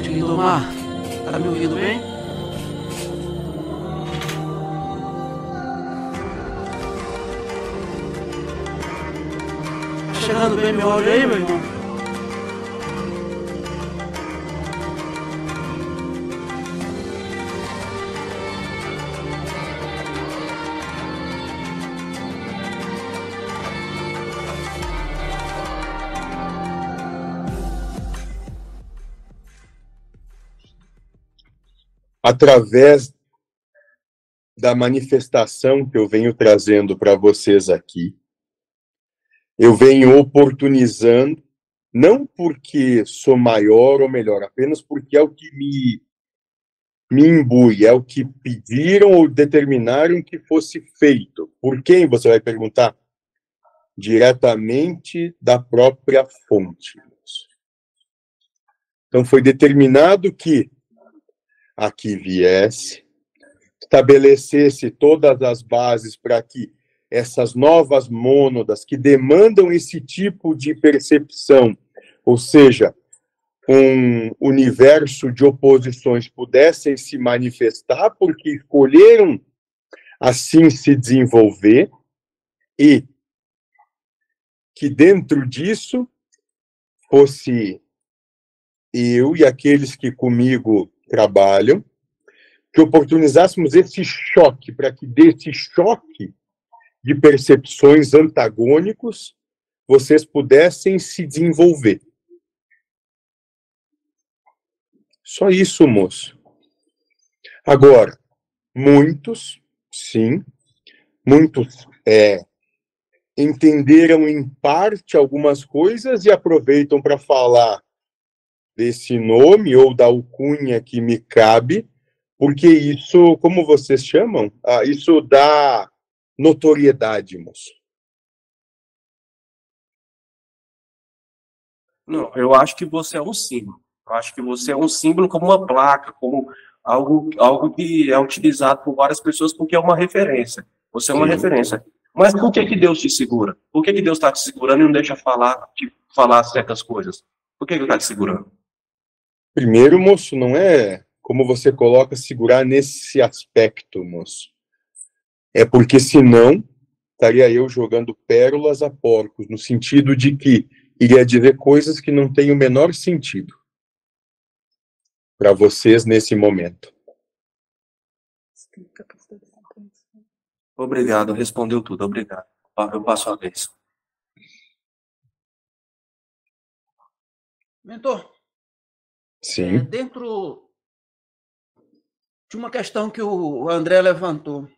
noite, Lindomar. Tá me ouvindo bem? Tá chegando bem meu áudio aí, meu irmão? Através da manifestação que eu venho trazendo para vocês aqui, eu venho oportunizando, não porque sou maior ou melhor, apenas porque é o que me, me imbui, é o que pediram ou determinaram que fosse feito. Por quem, você vai perguntar? Diretamente da própria fonte. Então, foi determinado que aqui viesse, estabelecesse todas as bases para que essas novas mônadas que demandam esse tipo de percepção, ou seja, um universo de oposições pudessem se manifestar porque escolheram assim se desenvolver e que dentro disso fosse eu e aqueles que comigo trabalham, que oportunizássemos esse choque, para que desse choque de percepções antagônicos vocês pudessem se desenvolver. Só isso, moço. Agora, muitos, sim, muitos é, entenderam em parte algumas coisas e aproveitam para falar desse nome ou da alcunha que me cabe, porque isso, como vocês chamam, ah, isso dá notoriedade, moço. Não, eu acho que você é um símbolo. Eu acho que você é um símbolo como uma placa, como algo, algo que é utilizado por várias pessoas porque é uma referência. Você é uma Sim. referência. Mas por que, que Deus te segura? Por que, que Deus está te segurando e não deixa falar, te falar certas coisas? Por que Ele está te segurando? Primeiro, moço, não é como você coloca segurar nesse aspecto, moço. É porque senão estaria eu jogando pérolas a porcos, no sentido de que iria dizer coisas que não têm o menor sentido para vocês nesse momento. Obrigado, respondeu tudo, obrigado. Eu passo a vez. Mentor, Sim. É, dentro de uma questão que o André levantou.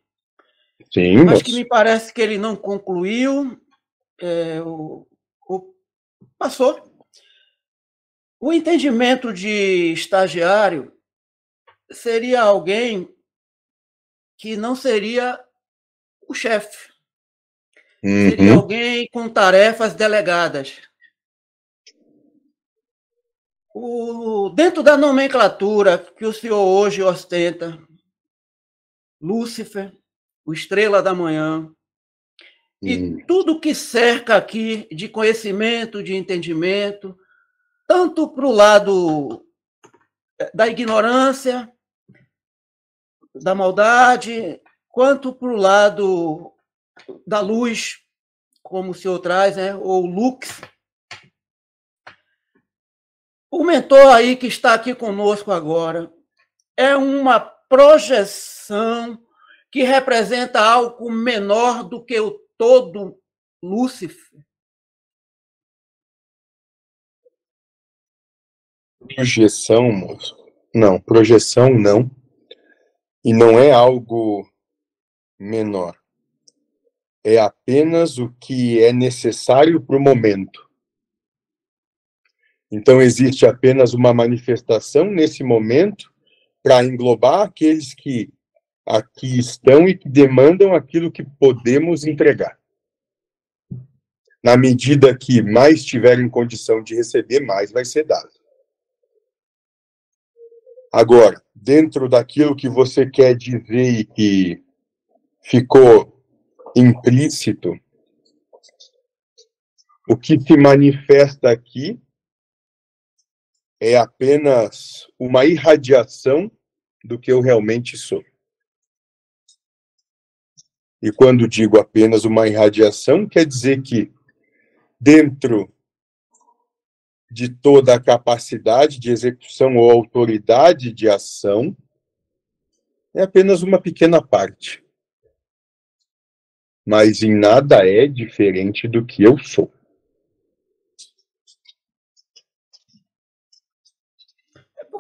Sim. Mas que me parece que ele não concluiu, é, o, o, passou. O entendimento de estagiário seria alguém que não seria o chefe. Uhum. Seria alguém com tarefas delegadas. O, dentro da nomenclatura que o senhor hoje ostenta, Lúcifer, o Estrela da Manhã, e hum. tudo que cerca aqui de conhecimento, de entendimento, tanto para o lado eh, da ignorância, da maldade, quanto para o lado da luz, como o senhor traz, né? ou lux, o mentor aí que está aqui conosco agora é uma projeção que representa algo menor do que o todo Lúcifer. Projeção, moço? Não, projeção não. E não é algo menor. É apenas o que é necessário para o momento. Então, existe apenas uma manifestação nesse momento para englobar aqueles que aqui estão e que demandam aquilo que podemos entregar. Na medida que mais tiverem condição de receber, mais vai ser dado. Agora, dentro daquilo que você quer dizer e que ficou implícito, o que se manifesta aqui é apenas uma irradiação do que eu realmente sou. E quando digo apenas uma irradiação, quer dizer que dentro de toda a capacidade de execução ou autoridade de ação, é apenas uma pequena parte. Mas em nada é diferente do que eu sou.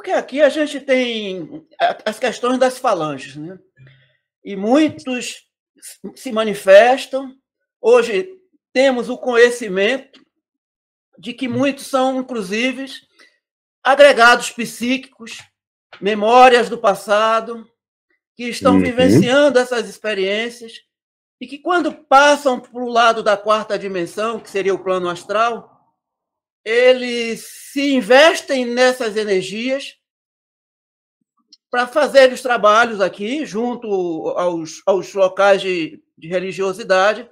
Porque aqui a gente tem as questões das falanges, né? E muitos se manifestam. Hoje temos o conhecimento de que muitos são, inclusive, agregados psíquicos, memórias do passado, que estão uhum. vivenciando essas experiências e que, quando passam para o lado da quarta dimensão, que seria o plano astral, eles se investem nessas energias para fazer os trabalhos aqui, junto aos, aos locais de, de religiosidade,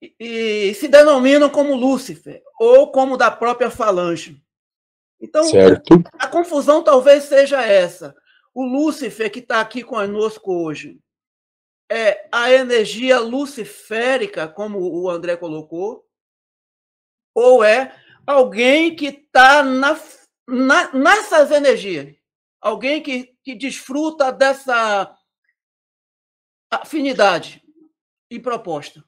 e, e, se denominam como Lúcifer, ou como da própria falange. Então, certo. a confusão talvez seja essa. O Lúcifer que está aqui conosco hoje é a energia luciférica, como o André colocou, ou é alguém que está na, na, nessas energias, alguém que, que desfruta dessa afinidade e proposta.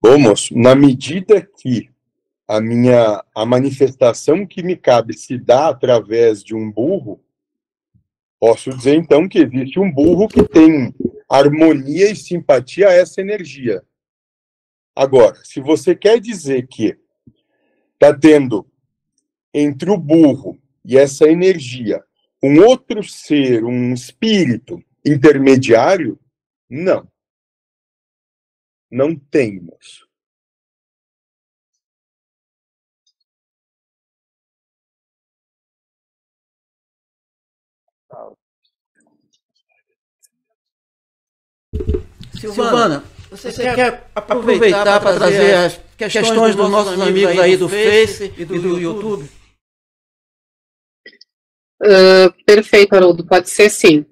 Bom, moço, na medida que a minha a manifestação que me cabe se dá através de um burro, posso dizer então que existe um burro que tem harmonia e simpatia a essa energia. Agora, se você quer dizer que está tendo entre o burro e essa energia um outro ser, um espírito intermediário, não. Não temos. Silvana, você, você quer aproveitar para trazer as questões dos nossos amigos aí do Face e do YouTube? Uh, perfeito, Haroldo, pode ser sim.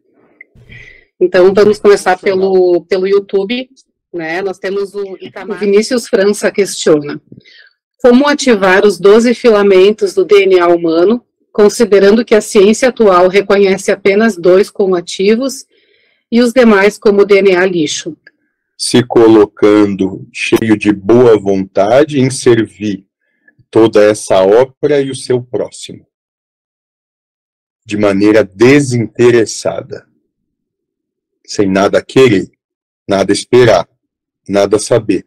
Então, vamos começar pelo, pelo YouTube, né? Nós temos o Itamar. Vinícius França questiona. Como ativar os 12 filamentos do DNA humano, considerando que a ciência atual reconhece apenas dois como ativos e os demais como DNA lixo? Se colocando cheio de boa vontade em servir toda essa ópera e o seu próximo, de maneira desinteressada, sem nada querer, nada esperar, nada saber,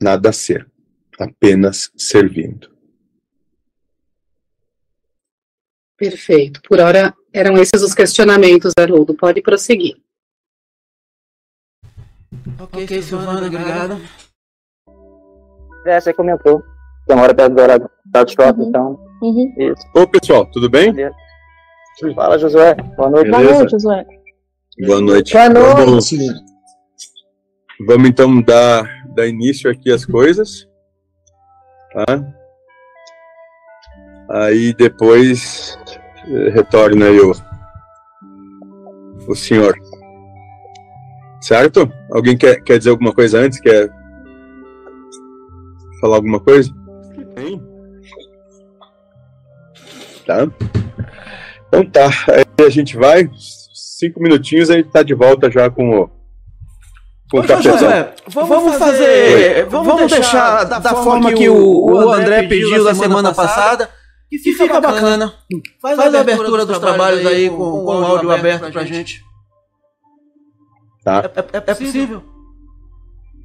nada ser, apenas servindo. Perfeito. Por hora eram esses os questionamentos, Haroldo. Pode prosseguir. Ok, okay Silvana, obrigado. É, você comentou. Uma hora perto do horário da shop, uhum. então. Uhum. Isso. Ô, pessoal, tudo bem? Fala, Josué. Boa noite. Beleza? Boa noite, Josué. Boa noite. Boa noite. Vamos, vamos então dar, dar início aqui às coisas. Tá? Aí depois eh, retorna aí o, o senhor. Certo? Alguém quer, quer dizer alguma coisa antes? Quer falar alguma coisa? Tem. Tá. Então tá. Aí a gente vai. Cinco minutinhos aí tá de volta já com o. Com o José, vamos, vamos fazer. Vamos, vamos deixar da, da forma que o, o André pediu da semana passada que fica, fica bacana. bacana. Faz, Faz, a abertura, dos, dos trabalhos aí com, com, com o áudio aberto pra gente. Tá. É, é, é possível?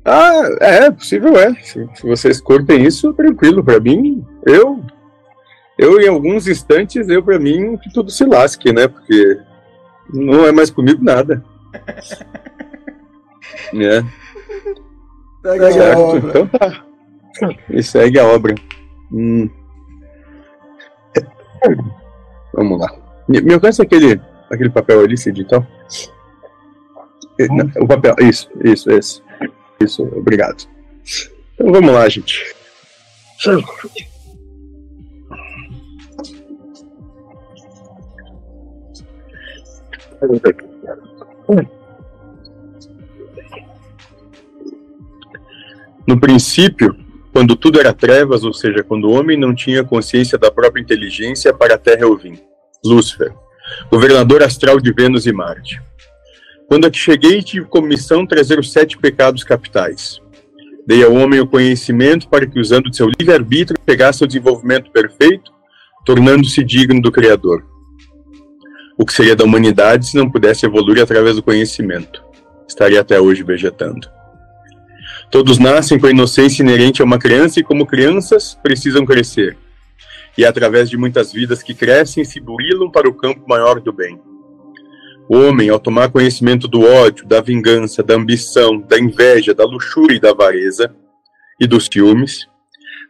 Ah, é, possível é. Se, se vocês curtem isso, tranquilo. Pra mim, eu. Eu, em alguns instantes, eu, pra mim, que tudo se lasque, né? Porque não é mais comigo nada. é. Segue certo? a obra. Então tá. E segue a obra. Hum. Vamos lá. Me alcança aquele, aquele papel ali, Cid, então? Não, o papel, isso, isso, esse. Isso, obrigado. Então vamos lá, gente. No princípio, quando tudo era trevas, ou seja, quando o homem não tinha consciência da própria inteligência, para a Terra eu vim. Lúcifer, governador astral de Vênus e Marte. Quando aqui cheguei, tive como missão trazer os sete pecados capitais. Dei ao homem o conhecimento para que, usando de seu livre-arbítrio, pegasse o desenvolvimento perfeito, tornando-se digno do Criador. O que seria da humanidade se não pudesse evoluir através do conhecimento? Estaria até hoje vegetando. Todos nascem com a inocência inerente a uma criança e, como crianças, precisam crescer. E é através de muitas vidas que crescem, se burilam para o campo maior do bem. O homem, ao tomar conhecimento do ódio, da vingança, da ambição, da inveja, da luxúria e da avareza, e dos ciúmes,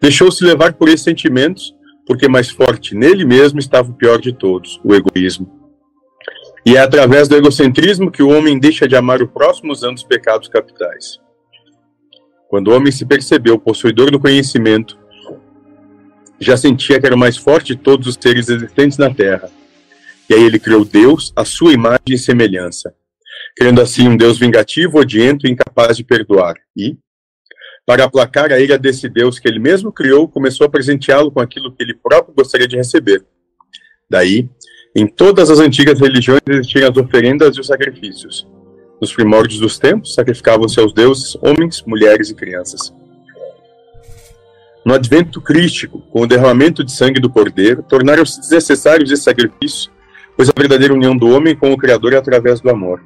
deixou-se levar por esses sentimentos, porque mais forte nele mesmo estava o pior de todos, o egoísmo. E é através do egocentrismo que o homem deixa de amar o próximo usando os pecados capitais. Quando o homem se percebeu possuidor do conhecimento, já sentia que era o mais forte de todos os seres existentes na Terra. E aí ele criou Deus, a sua imagem e semelhança, criando assim um Deus vingativo, odiento e incapaz de perdoar. E, para aplacar a ira desse Deus que ele mesmo criou, começou a presenteá-lo com aquilo que ele próprio gostaria de receber. Daí, em todas as antigas religiões existiam as oferendas e os sacrifícios. Nos primórdios dos tempos, sacrificavam-se aos deuses homens, mulheres e crianças. No advento crístico, com o derramamento de sangue do cordeiro, tornaram-se desnecessários esses sacrifícios, pois a verdadeira união do homem com o Criador é através do amor.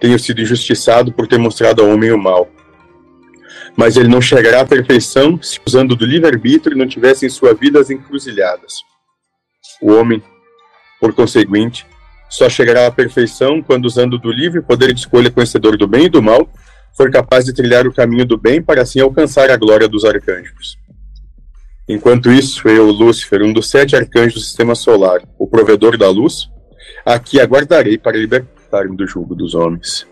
Tenho sido injustiçado por ter mostrado ao homem o mal. Mas ele não chegará à perfeição se, usando do livre-arbítrio, não tivesse em sua vida as encruzilhadas. O homem, por conseguinte, só chegará à perfeição quando, usando do livre poder de escolha conhecedor do bem e do mal, for capaz de trilhar o caminho do bem para assim alcançar a glória dos arcanjos. Enquanto isso, eu, Lúcifer, um dos sete arcanjos do sistema solar, o provedor da luz, aqui aguardarei para libertar-me do jugo dos homens.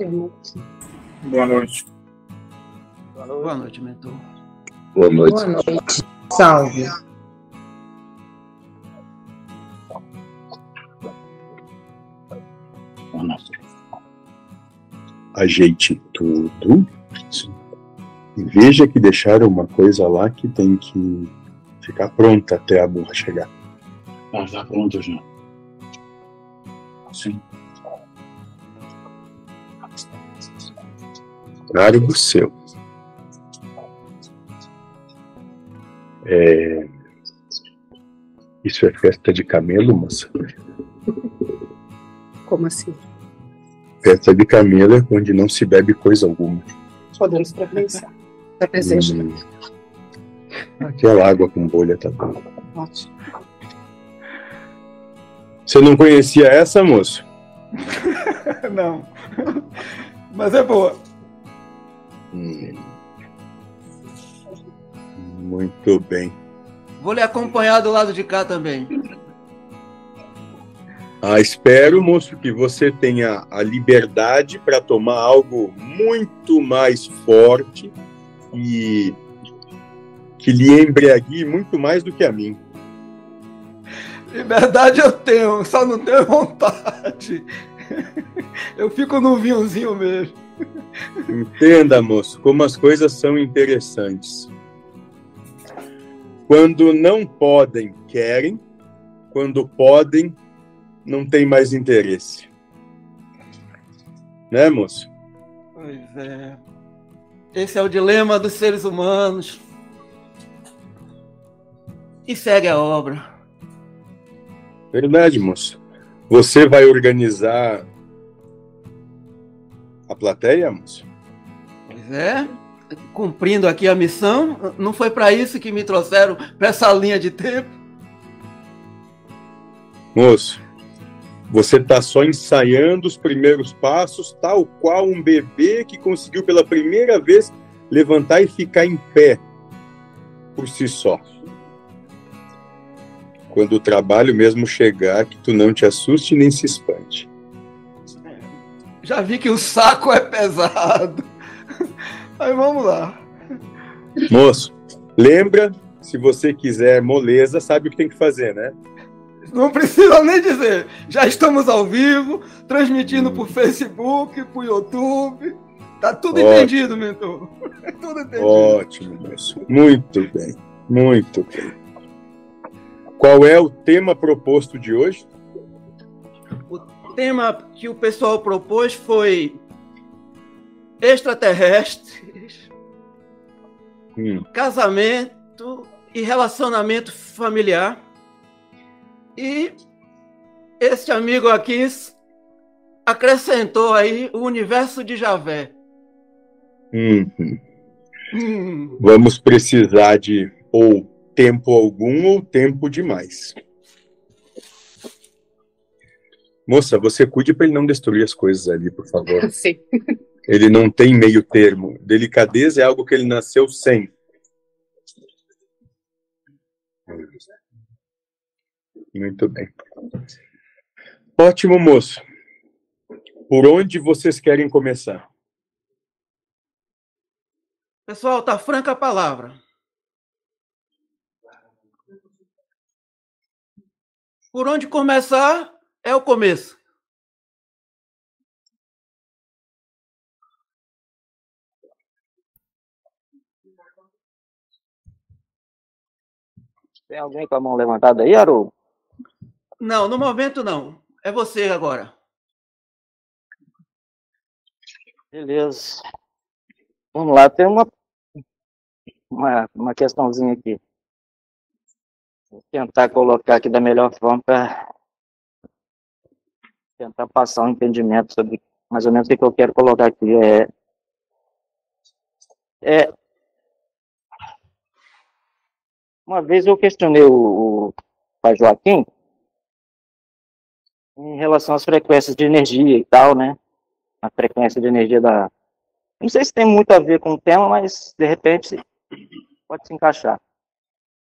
Boa noite. Boa noite. Boa noite, mentor. Boa noite. Boa noite. Salve. Ajeite tudo. E veja que deixaram uma coisa lá que tem que ficar pronta até a burra chegar. Ah, tá pronto já. Sim. Cargo seu. É... Isso é festa de camelo, moça? Como assim? Festa de camelo é onde não se bebe coisa alguma. Podemos para pensar. Tá presente. Hum. Aquela água com bolha tá bom. Ótimo. Você não conhecia essa, moço? Não. Mas é boa. Hum. Muito bem. Vou lhe acompanhar do lado de cá também. Ah, espero, moço, que você tenha a liberdade para tomar algo muito mais forte e que lhe embriague muito mais do que a mim. Liberdade eu tenho, só não tenho vontade. Eu fico no vinhozinho mesmo. Entenda, moço, como as coisas são interessantes. Quando não podem, querem. Quando podem, não tem mais interesse. Né, moço? Pois é. Esse é o dilema dos seres humanos. E segue a obra. Verdade, moço. Você vai organizar a plateia, moço? Pois é. Cumprindo aqui a missão. Não foi para isso que me trouxeram para essa linha de tempo. Moço, você está só ensaiando os primeiros passos, tal qual um bebê que conseguiu pela primeira vez levantar e ficar em pé por si só. Quando o trabalho mesmo chegar, que tu não te assuste nem se espante. Já vi que o saco é pesado. Mas vamos lá. Moço, lembra, se você quiser moleza, sabe o que tem que fazer, né? Não precisa nem dizer. Já estamos ao vivo, transmitindo por Facebook, por YouTube. Tá tudo Ótimo. entendido, mentor. tudo entendido. Ótimo, moço. Muito bem. Muito bem. Qual é o tema proposto de hoje? O tema que o pessoal propôs foi extraterrestres, hum. casamento e relacionamento familiar. E este amigo aqui acrescentou aí o universo de Javé. Uhum. Hum. Vamos precisar de ou tempo algum ou tempo demais. Moça, você cuide para ele não destruir as coisas ali, por favor. Sim. Ele não tem meio termo. Delicadeza é algo que ele nasceu sem. Muito bem. Ótimo, moço. Por onde vocês querem começar? Pessoal, tá franca a palavra. Por onde começar é o começo. Tem alguém com a mão levantada aí, Haroldo? Não, no momento não. É você agora. Beleza. Vamos lá, tem uma, uma, uma questãozinha aqui. Vou tentar colocar aqui da melhor forma para tentar passar um entendimento sobre mais ou menos o que eu quero colocar aqui. É, é, uma vez eu questionei o, o pai Joaquim em relação às frequências de energia e tal, né? A frequência de energia da. Não sei se tem muito a ver com o tema, mas de repente pode se encaixar.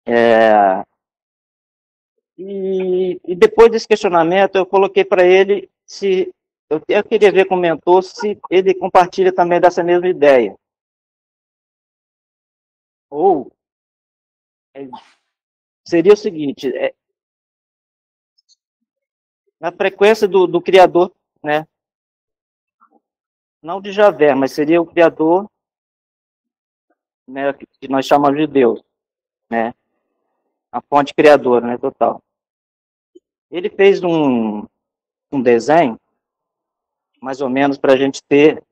É... E, e, depois desse questionamento, eu coloquei para ele se. Eu, eu queria ver com o mentor se ele compartilha também dessa mesma ideia. Ou é, seria o seguinte: é, na frequência do, do Criador, né? Não de Javé, mas seria o Criador, né, que nós chamamos de Deus, né? A fonte criadora, né, total. Ele fez um, um desenho, mais ou menos, para a gente ter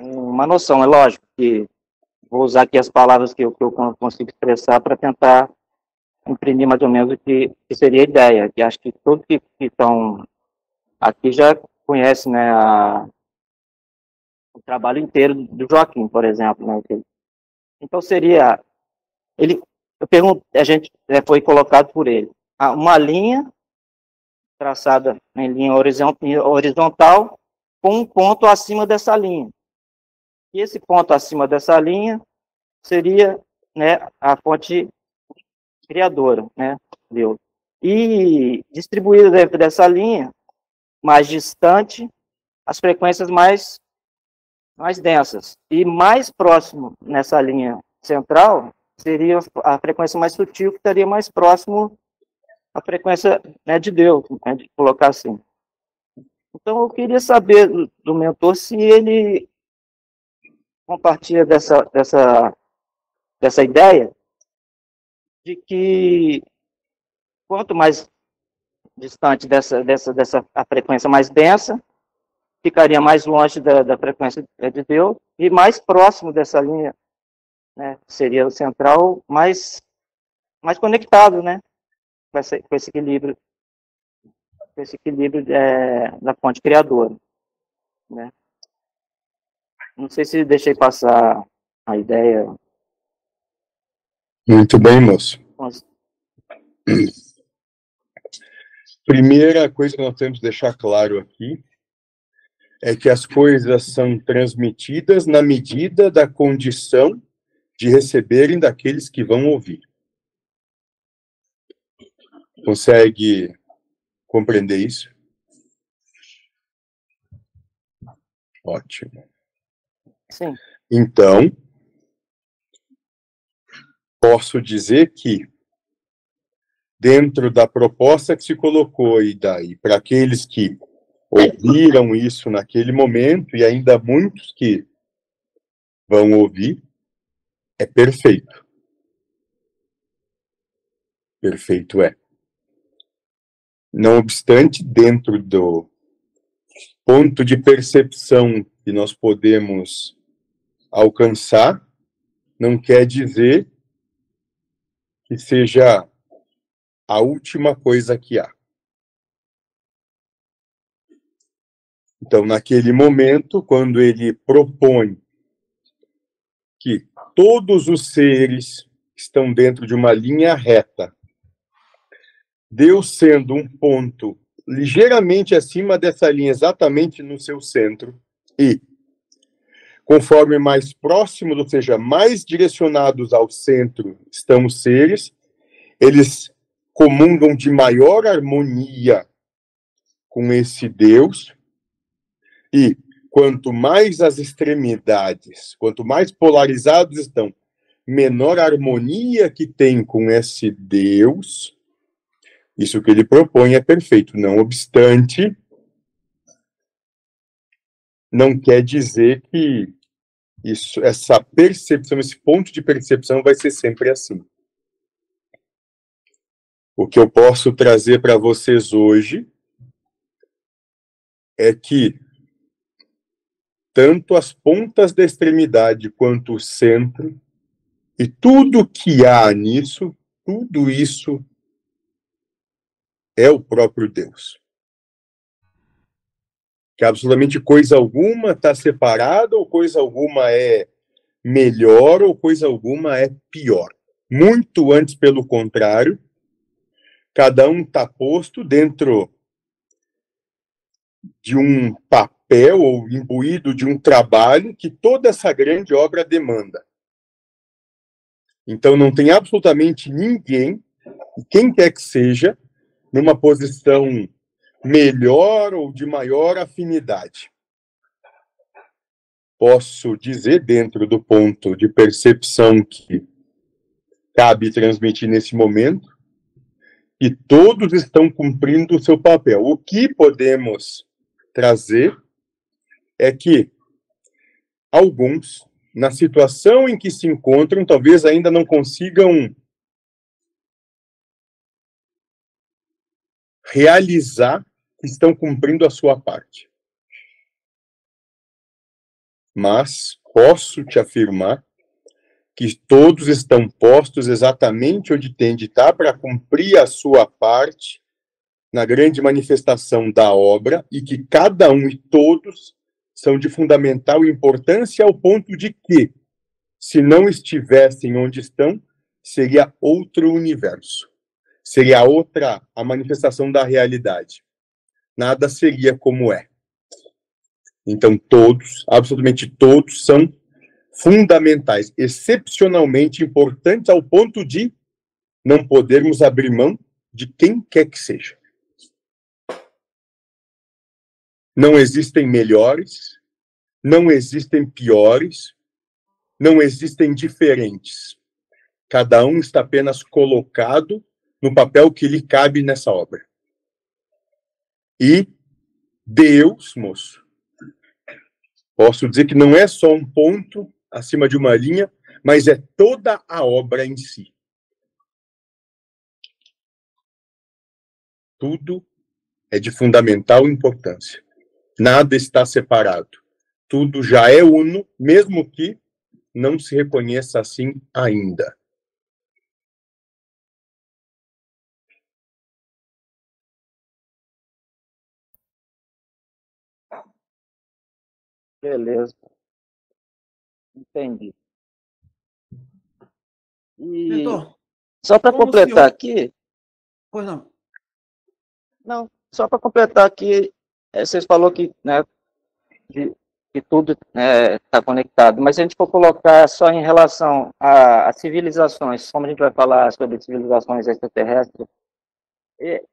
uma noção. É lógico que vou usar aqui as palavras que eu, que eu consigo expressar para tentar imprimir mais ou menos o que, que seria a ideia, que acho que todos que, estão aqui já conhecem né, a, o trabalho inteiro do Joaquim, por exemplo. Né, então seria, ele, eu pergunto, a gente é, foi colocado por ele, uma linha traçada em linha horizontal com um ponto acima dessa linha. E esse ponto acima dessa linha seria né, a fonte criadora, né, Deus. E distribuída dentro dessa linha, mais distante, as frequências mais, mais densas. E mais próximo nessa linha central seria a frequência mais sutil, que estaria mais próximo a frequência né, de Deus, né, de colocar assim. Então, eu queria saber do mentor se ele compartilha dessa, dessa, dessa ideia de que quanto mais distante dessa, dessa, dessa a frequência mais densa, ficaria mais longe da, da frequência de Deus e mais próximo dessa linha, né, seria o central, mais, mais conectado, né, com esse, com esse equilíbrio, com esse equilíbrio é, da fonte criadora, né. Não sei se deixei passar a ideia. Muito bem, moço. Primeira coisa que nós temos que deixar claro aqui é que as coisas são transmitidas na medida da condição de receberem daqueles que vão ouvir. Consegue compreender isso? Ótimo. Sim. Então, posso dizer que dentro da proposta que se colocou e daí para aqueles que ouviram isso naquele momento e ainda muitos que vão ouvir, é perfeito. Perfeito é. Não obstante, dentro do ponto de percepção que nós podemos alcançar, não quer dizer que seja a última coisa que há. Então, naquele momento, quando ele propõe que todos os seres estão dentro de uma linha reta, Deus sendo um ponto ligeiramente acima dessa linha, exatamente no seu centro, e conforme mais próximos, ou seja, mais direcionados ao centro estão os seres, eles comungam de maior harmonia com esse Deus, e quanto mais as extremidades, quanto mais polarizados estão, menor harmonia que tem com esse Deus, isso que ele propõe é perfeito. Não obstante, não quer dizer que isso, essa percepção, esse ponto de percepção vai ser sempre assim. O que eu posso trazer para vocês hoje é que tanto as pontas da extremidade quanto o centro e tudo que há nisso, tudo isso é o próprio Deus. Que absolutamente coisa alguma está separada, ou coisa alguma é melhor, ou coisa alguma é pior. Muito antes, pelo contrário, cada um está posto dentro de um papel ou imbuído de um trabalho que toda essa grande obra demanda. Então não tem absolutamente ninguém, quem quer que seja, numa posição melhor ou de maior afinidade. Posso dizer, dentro do ponto de percepção que cabe transmitir nesse momento, e todos estão cumprindo o seu papel. O que podemos trazer é que alguns, na situação em que se encontram, talvez ainda não consigam realizar que estão cumprindo a sua parte. Mas posso te afirmar que todos estão postos exatamente onde tem de estar para cumprir a sua parte na grande manifestação da obra e que cada um e todos são de fundamental importância ao ponto de que, se não estivessem onde estão, seria outro universo. Seria outra a manifestação da realidade. Nada seria como é. Então, todos, absolutamente todos, são fundamentais, excepcionalmente importantes ao ponto de não podermos abrir mão de quem quer que seja. Não existem melhores, não existem piores, não existem diferentes. Cada um está apenas colocado no papel que lhe cabe nessa obra. E Deus, moço, posso dizer que não é só um ponto acima de uma linha, mas é toda a obra em si. Tudo é de fundamental importância. Nada está separado. Tudo já é uno, mesmo que não se reconheça assim ainda. Beleza. Entendi. E só para completar senhor... aqui. Pois não. Não, só para completar aqui, é, vocês falou que, né, que, que tudo está né, conectado, mas se a gente for colocar só em relação a, a, civilizações, como a gente vai falar sobre civilizações extraterrestres,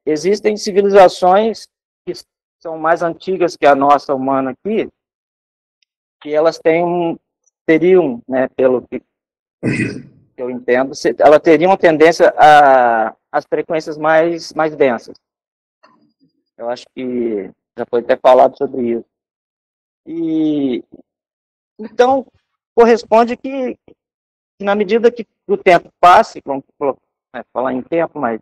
existem civilizações que são mais antigas que a nossa humana aqui, que elas têm teriam, né, pelo que eu entendo, ela teria uma tendência a as frequências mais mais densas. Eu acho que já foi até falado sobre isso. E então corresponde que, que na medida que o tempo passe, vamos né, falar em tempo, mas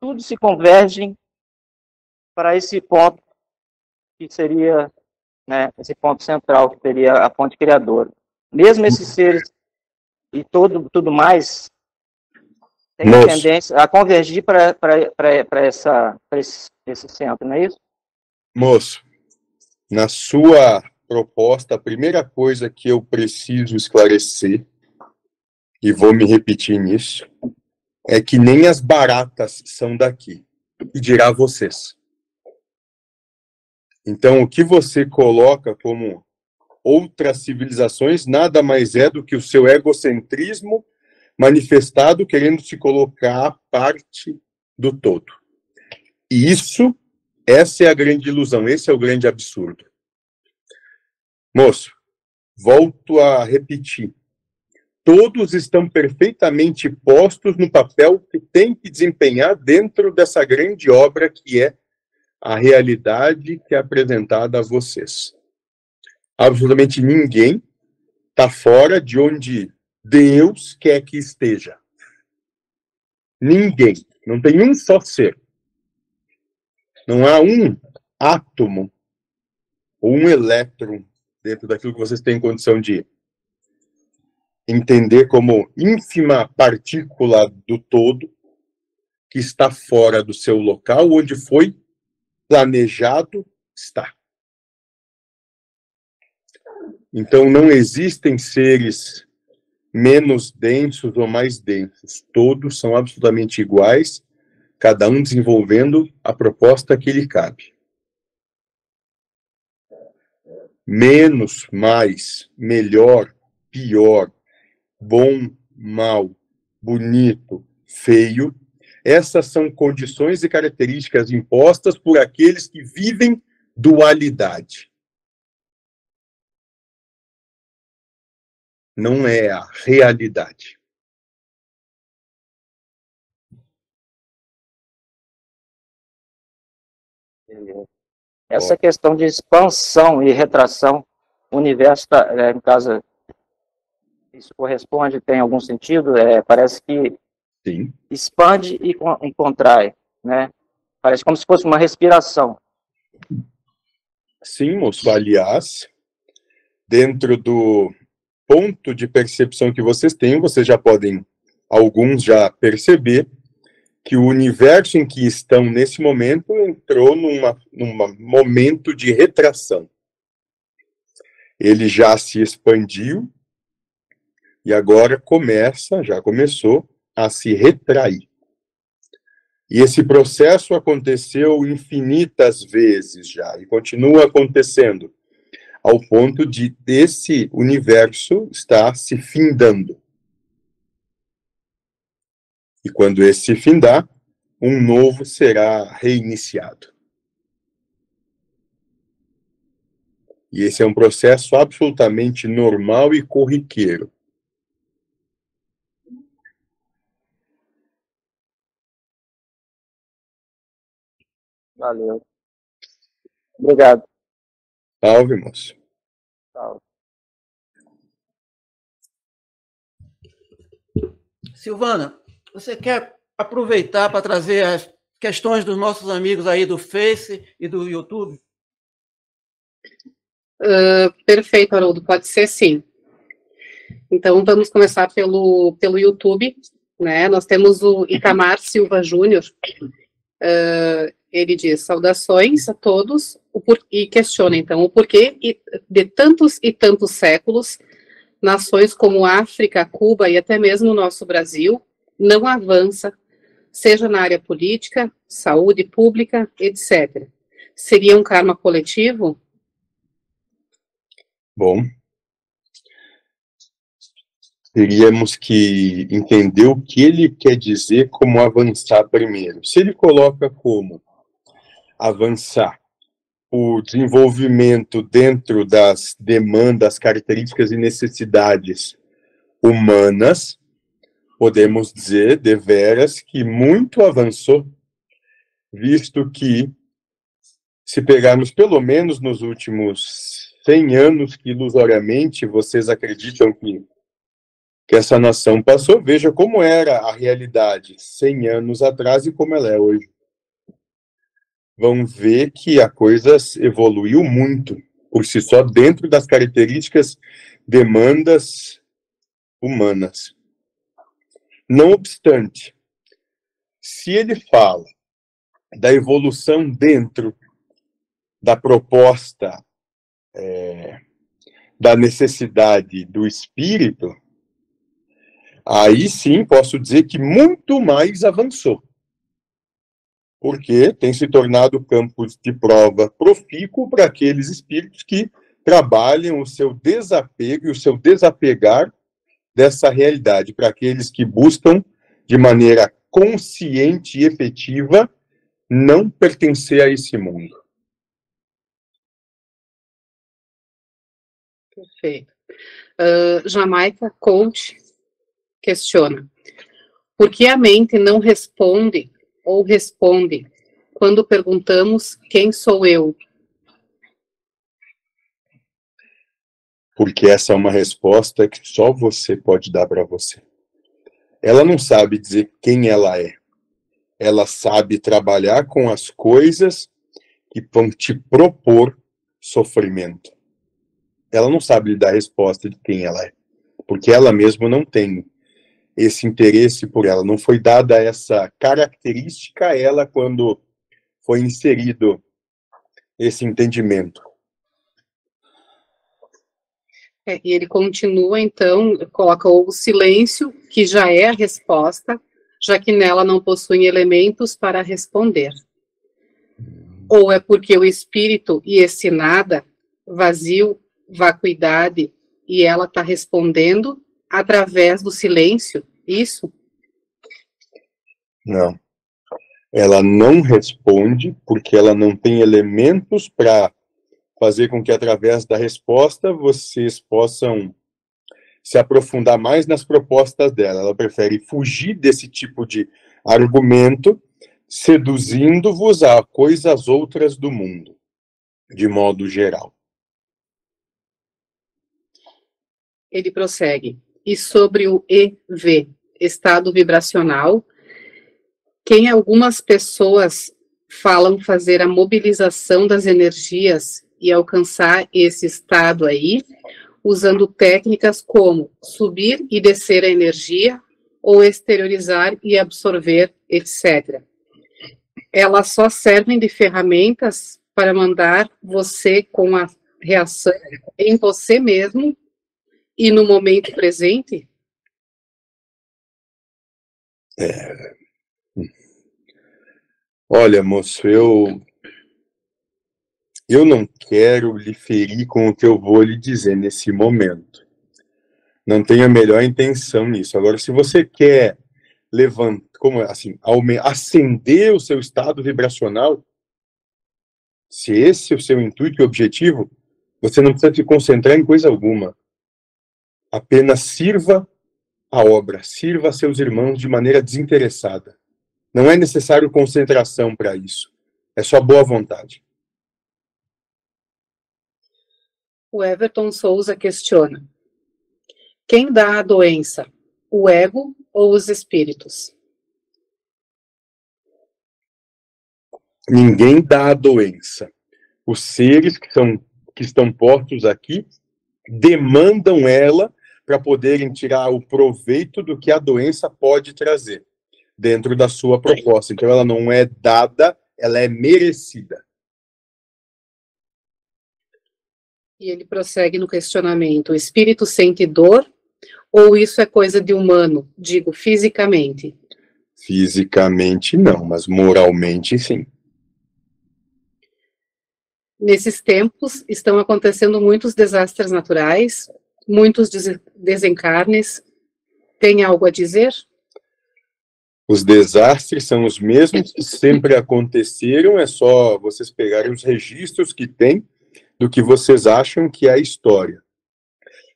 tudo se converge para esse ponto que seria né, esse ponto central que seria a fonte criadora. Mesmo esses seres e todo, tudo mais tem Nossa. tendência a convergir para esse, esse centro, não é isso? Moço, na sua proposta, a primeira coisa que eu preciso esclarecer, e vou me repetir nisso, é que nem as baratas são daqui, e dirá vocês. Então, o que você coloca como outras civilizações nada mais é do que o seu egocentrismo manifestado querendo se colocar parte do todo. E isso, essa é a grande ilusão, esse é o grande absurdo. Moço, volto a repetir. Todos estão perfeitamente postos no papel que tem que desempenhar dentro dessa grande obra que é a realidade que é apresentada a vocês. Absolutamente ninguém está fora de onde Deus quer que esteja. Ninguém. Não tem um só ser. Não há um átomo ou um elétron dentro daquilo que vocês têm condição de entender como ínfima partícula do todo que está fora do seu local onde foi planejado está. Então, não existem seres menos densos ou mais densos. Todos são absolutamente iguais, cada um desenvolvendo a proposta que lhe cabe. Menos, mais, melhor, pior, bom, mal, bonito, feio, essas são condições e características impostas por aqueles que vivem dualidade. Não é a realidade. Essa questão de expansão e retração, o universo, tá, é, caso, isso corresponde, tem algum sentido? É, parece que Sim. expande e, e contrai, né? Parece como se fosse uma respiração. Sim, moço. Aliás, dentro do ponto de percepção que vocês têm, vocês já podem, alguns já perceber, que o universo em que estão nesse momento entrou numa, num momento de retração. Ele já se expandiu e agora começa, já começou, a se retrair. E esse processo aconteceu infinitas vezes já, e continua acontecendo, ao ponto de esse universo estar se findando. E quando esse se findar, um novo será reiniciado. E esse é um processo absolutamente normal e corriqueiro. Valeu. Obrigado. Salve, moço. Salve. Silvana, você quer aproveitar para trazer as questões dos nossos amigos aí do Face e do YouTube? Uh, perfeito, Haroldo, pode ser sim. Então, vamos começar pelo, pelo YouTube, né? Nós temos o Itamar Silva Júnior, uh, ele diz, saudações a todos, por, e questiona, então, o porquê de tantos e tantos séculos, nações como África, Cuba e até mesmo o nosso Brasil, não avança, seja na área política, saúde pública, etc. Seria um karma coletivo? Bom, teríamos que entender o que ele quer dizer como avançar primeiro. Se ele coloca como avançar o desenvolvimento dentro das demandas, características e necessidades humanas, podemos dizer, deveras, que muito avançou, visto que, se pegarmos pelo menos nos últimos 100 anos que ilusoriamente vocês acreditam que que essa nação passou, veja como era a realidade 100 anos atrás e como ela é hoje. Vão ver que a coisa evoluiu muito por si só dentro das características, demandas humanas. Não obstante, se ele fala da evolução dentro da proposta é, da necessidade do espírito, aí sim posso dizer que muito mais avançou. Porque tem se tornado campo de prova profícuo para aqueles espíritos que trabalham o seu desapego e o seu desapegar dessa realidade, para aqueles que buscam de maneira consciente e efetiva não pertencer a esse mundo. Perfeito. Uh, Jamaica Coach questiona: por que a mente não responde ou responde quando perguntamos quem sou eu? Porque essa é uma resposta que só você pode dar para você. Ela não sabe dizer quem ela é. Ela sabe trabalhar com as coisas que vão te propor sofrimento. Ela não sabe lhe dar resposta de quem ela é, porque ela mesma não tem esse interesse por ela, não foi dada essa característica a ela quando foi inserido esse entendimento. É, e ele continua, então, coloca o silêncio, que já é a resposta, já que nela não possuem elementos para responder. Ou é porque o espírito e esse nada, vazio, vacuidade, e ela está respondendo, através do silêncio, isso? Não. Ela não responde porque ela não tem elementos para fazer com que através da resposta vocês possam se aprofundar mais nas propostas dela. Ela prefere fugir desse tipo de argumento, seduzindo-vos a coisas outras do mundo, de modo geral. Ele prossegue e sobre o EV, estado vibracional, quem algumas pessoas falam fazer a mobilização das energias e alcançar esse estado aí, usando técnicas como subir e descer a energia ou exteriorizar e absorver, etc. Elas só servem de ferramentas para mandar você com a reação em você mesmo e no momento presente? É. Olha, moço, eu eu não quero lhe ferir com o que eu vou lhe dizer nesse momento. Não tenho a melhor intenção nisso. Agora, se você quer levantar, como assim, acender o seu estado vibracional, se esse é o seu intuito e objetivo, você não precisa se concentrar em coisa alguma. Apenas sirva a obra, sirva a seus irmãos de maneira desinteressada. Não é necessário concentração para isso. É só boa vontade. O Everton Souza questiona: quem dá a doença, o ego ou os espíritos? Ninguém dá a doença. Os seres que, são, que estão postos aqui demandam ela para poderem tirar o proveito do que a doença pode trazer dentro da sua proposta. Então, ela não é dada, ela é merecida. E ele prossegue no questionamento: o espírito sente dor ou isso é coisa de humano? Digo, fisicamente. Fisicamente não, mas moralmente sim. Nesses tempos estão acontecendo muitos desastres naturais, muitos desencarnes. Tem algo a dizer? Os desastres são os mesmos que sempre aconteceram, é só vocês pegarem os registros que tem do que vocês acham que é a história.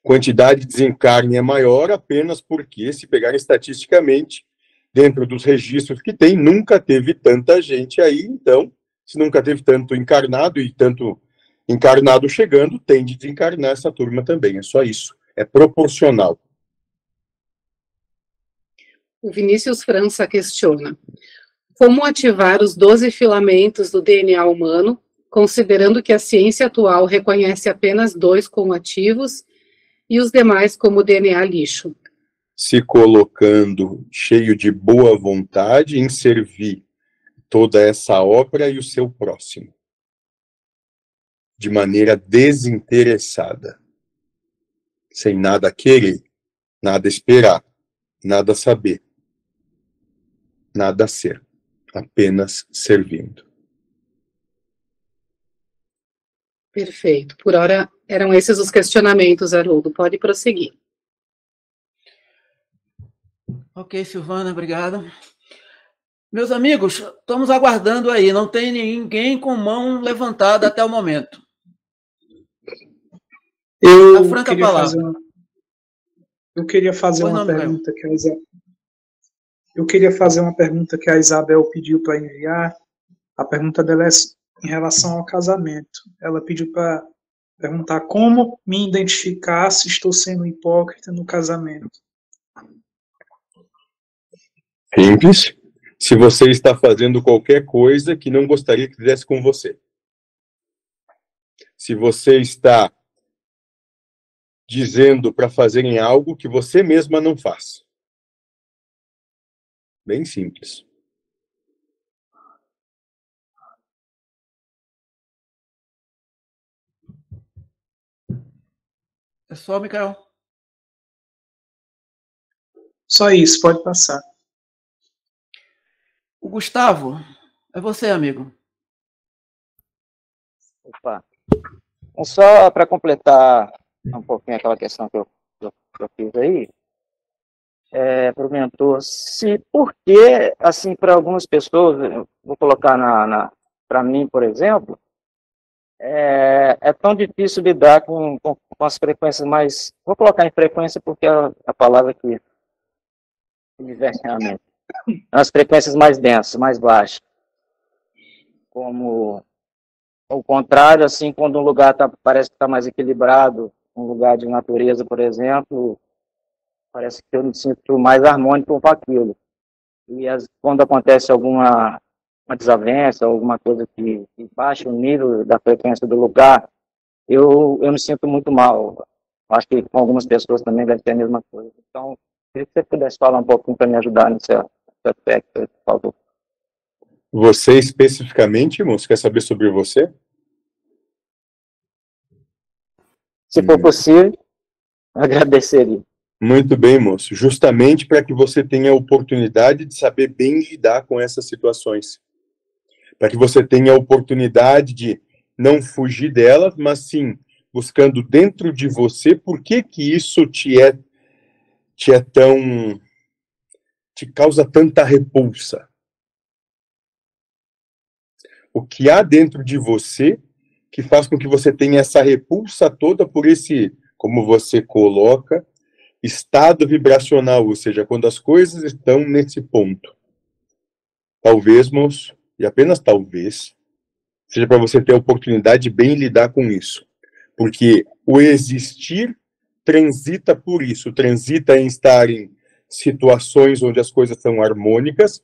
Quantidade de desencarne é maior apenas porque, se pegarem estatisticamente, dentro dos registros que tem, nunca teve tanta gente aí, então, se nunca teve tanto encarnado e tanto encarnado chegando, tem de desencarnar essa turma também, é só isso, é proporcional. O Vinícius França questiona: como ativar os 12 filamentos do DNA humano, considerando que a ciência atual reconhece apenas dois como ativos e os demais como DNA lixo? Se colocando cheio de boa vontade em servir toda essa obra e o seu próximo, de maneira desinteressada, sem nada querer, nada esperar, nada saber nada a ser, apenas servindo. Perfeito. Por hora eram esses os questionamentos, Haroldo. Pode prosseguir. Ok, Silvana, obrigado. Meus amigos, estamos aguardando aí. Não tem ninguém com mão levantada até o momento. Eu a franca queria palavra. Fazer uma... Eu queria fazer uma pergunta que a eu queria fazer uma pergunta que a Isabel pediu para enviar. A pergunta dela é em relação ao casamento. Ela pediu para perguntar como me identificar se estou sendo hipócrita no casamento. Simples. Se você está fazendo qualquer coisa que não gostaria que fizesse com você. Se você está dizendo para fazerem algo que você mesma não faz. Bem simples. É só, Mikael? Só isso, pode passar. O Gustavo, é você, amigo. Opa. É só para completar um pouquinho aquela questão que eu, que eu fiz aí, é, para o mentor, se porque, assim, para algumas pessoas, vou colocar na, na para mim, por exemplo, é, é, tão difícil lidar com, com, com, as frequências mais, vou colocar em frequência porque é a palavra que à mente, as frequências mais densas, mais baixas, como o contrário, assim, quando um lugar tá, parece que está mais equilibrado, um lugar de natureza, por exemplo, parece que eu me sinto mais harmônico com aquilo. E as, quando acontece alguma uma desavença, alguma coisa que, que baixa o nível da frequência do lugar, eu, eu me sinto muito mal. Acho que com algumas pessoas também deve ser a mesma coisa. Então, queria que você pudesse falar um pouquinho para me ajudar nesse, aspecto, por favor. Você especificamente, moço, quer saber sobre você? Se for hum. possível, agradeceria. Muito bem, moço. Justamente para que você tenha a oportunidade de saber bem lidar com essas situações. Para que você tenha a oportunidade de não fugir delas, mas sim buscando dentro de você por que que isso te é te é tão te causa tanta repulsa. O que há dentro de você que faz com que você tenha essa repulsa toda por esse, como você coloca, estado vibracional, ou seja, quando as coisas estão nesse ponto. Talvez, moço, e apenas talvez, seja para você ter a oportunidade de bem lidar com isso. Porque o existir transita por isso, transita em estar em situações onde as coisas são harmônicas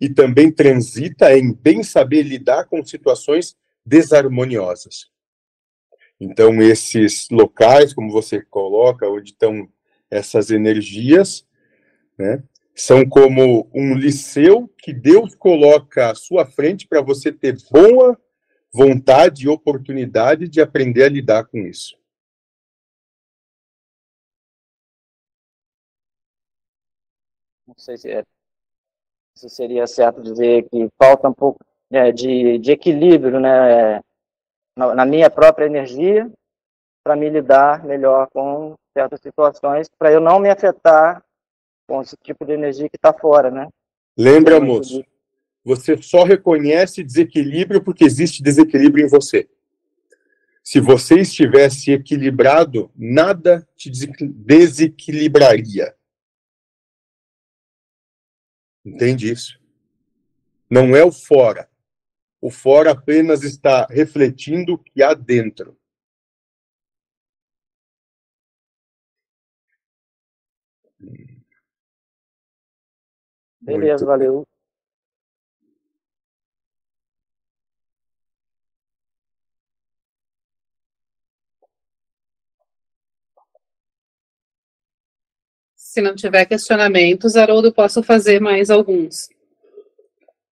e também transita em bem saber lidar com situações desarmoniosas. Então, esses locais, como você coloca, onde estão essas energias, né, são como um liceu que Deus coloca à sua frente para você ter boa vontade e oportunidade de aprender a lidar com isso. Não sei se, é, se seria certo dizer que falta um pouco é, de, de equilíbrio né, na, na minha própria energia para me lidar melhor com certas situações, para eu não me afetar com esse tipo de energia que está fora, né? Lembra, moço, você só reconhece desequilíbrio porque existe desequilíbrio em você. Se você estivesse equilibrado, nada te desequilibraria. Entende isso? Não é o fora. O fora apenas está refletindo o que há dentro. Beleza, Muito... valeu. Se não tiver questionamentos, Haroldo, posso fazer mais alguns.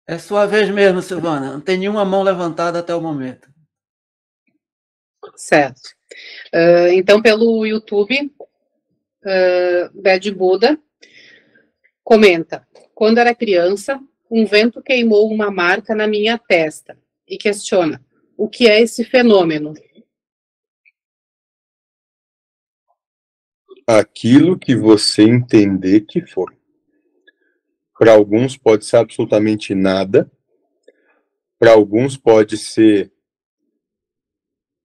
É sua vez mesmo, Silvana. Não tem nenhuma mão levantada até o momento. Certo. Uh, então, pelo YouTube, uh, Bad Buda comenta: Quando era criança, um vento queimou uma marca na minha testa e questiona: o que é esse fenômeno? Aquilo que você entender que for. Para alguns pode ser absolutamente nada, para alguns pode ser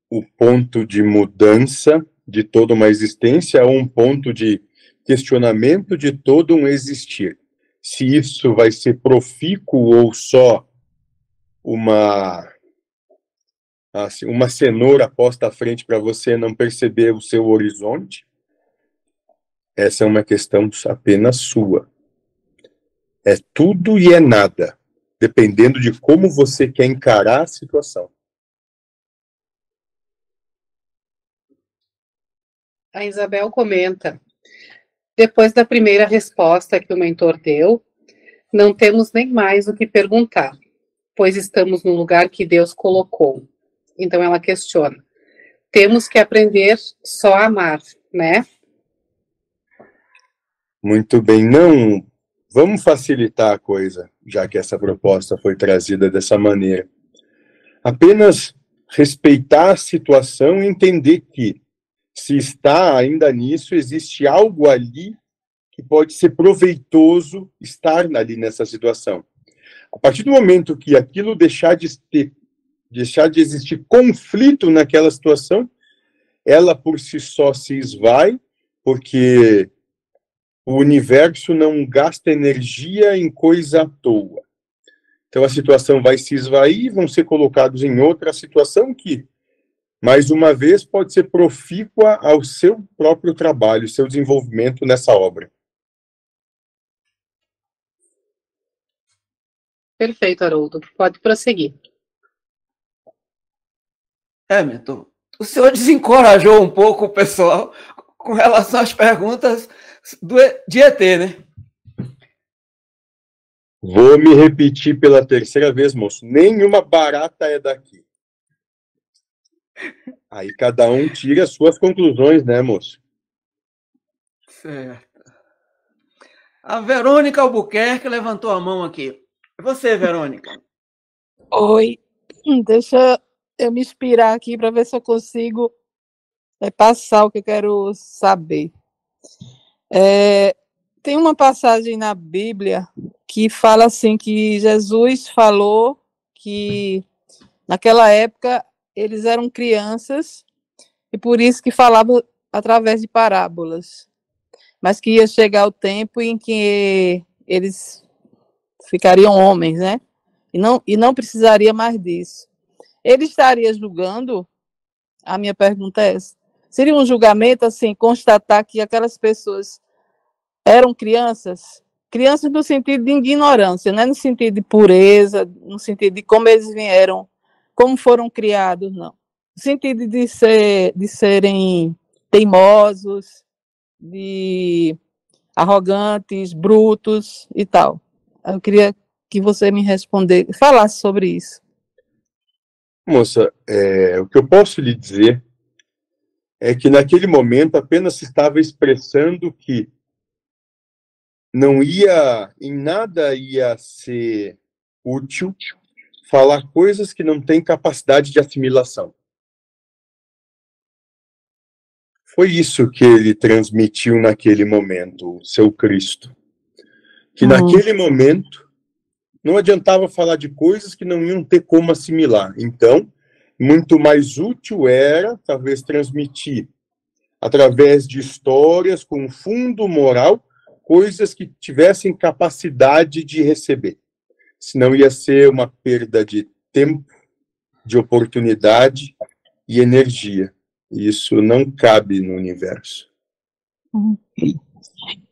o ponto de mudança de toda uma existência ou um ponto de questionamento de todo um existir. Se isso vai ser profícuo ou só uma assim, uma cenoura posta à frente para você não perceber o seu horizonte, essa é uma questão apenas sua. É tudo e é nada, dependendo de como você quer encarar a situação. A Isabel comenta: depois da primeira resposta que o mentor deu, não temos nem mais o que perguntar, pois estamos no lugar que Deus colocou. Então ela questiona: temos que aprender só a amar, né? Muito bem, não Vamos facilitar a coisa, já que essa proposta foi trazida dessa maneira. Apenas respeitar a situação e entender que, se está ainda nisso, existe algo ali que pode ser proveitoso estar ali nessa situação. A partir do momento que aquilo deixar de ter, deixar de existir conflito naquela situação, ela por si só se esvai, porque o universo não gasta energia em coisa à toa. Então a situação vai se esvair, vão ser colocados em outra situação que, mais uma vez, pode ser profícua ao seu próprio trabalho, seu desenvolvimento nessa obra. Perfeito, Haroldo. Pode prosseguir. É, Mentor. O senhor desencorajou um pouco o pessoal com relação às perguntas do, de ET, né? Vou me repetir pela terceira vez, moço. Nenhuma barata é daqui. Aí cada um tira as suas conclusões, né, moço? Certo. A Verônica Albuquerque levantou a mão aqui. Você, Verônica? Oi. Deixa eu me inspirar aqui para ver se eu consigo é, passar o que eu quero saber. É, tem uma passagem na Bíblia que fala assim que Jesus falou que naquela época eles eram crianças e por isso que falava através de parábolas, mas que ia chegar o tempo em que eles ficariam homens, né? E não, e não precisaria mais disso. ele estaria julgando? A minha pergunta é essa. Seria um julgamento, assim, constatar que aquelas pessoas eram crianças? Crianças no sentido de ignorância, não é no sentido de pureza, no sentido de como eles vieram, como foram criados, não. No sentido de, ser, de serem teimosos, de arrogantes, brutos e tal. Eu queria que você me respondesse, falasse sobre isso. Moça, é, o que eu posso lhe dizer é que naquele momento apenas se estava expressando que não ia, em nada ia ser útil falar coisas que não têm capacidade de assimilação. Foi isso que ele transmitiu naquele momento, o seu Cristo. Que naquele momento não adiantava falar de coisas que não iam ter como assimilar. Então, muito mais útil era, talvez, transmitir através de histórias com fundo moral coisas que tivessem capacidade de receber. Senão ia ser uma perda de tempo, de oportunidade e energia. Isso não cabe no universo. Uhum.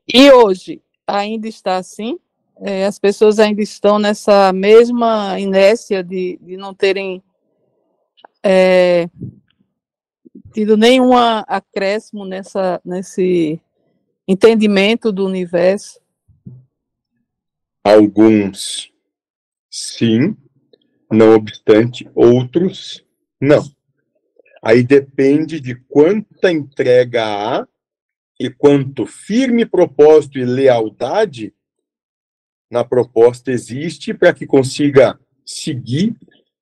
E hoje ainda está assim? É, as pessoas ainda estão nessa mesma inércia de, de não terem é, tido nenhum acréscimo nessa, nesse entendimento do universo? Alguns sim, não obstante, outros não. Aí depende de quanta entrega há e quanto firme propósito e lealdade na proposta existe para que consiga seguir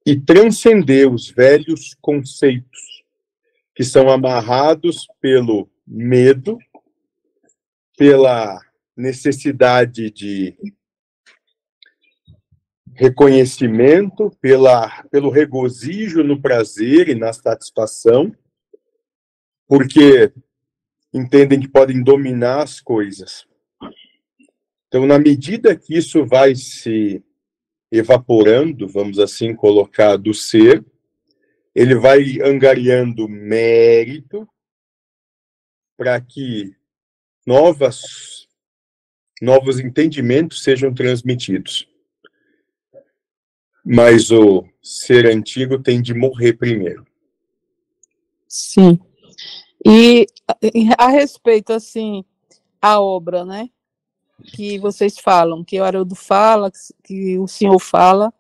e transcender os velhos conceitos que são amarrados pelo medo, pela necessidade de reconhecimento, pela, pelo regozijo no prazer e na satisfação, porque entendem que podem dominar as coisas. Então, na medida que isso vai se evaporando, vamos assim colocar, do ser, ele vai angariando mérito para que novas novos entendimentos sejam transmitidos mas o ser antigo tem de morrer primeiro. Sim. E a respeito, assim, a obra, né? Que vocês falam, que o Haroldo fala, que o senhor fala,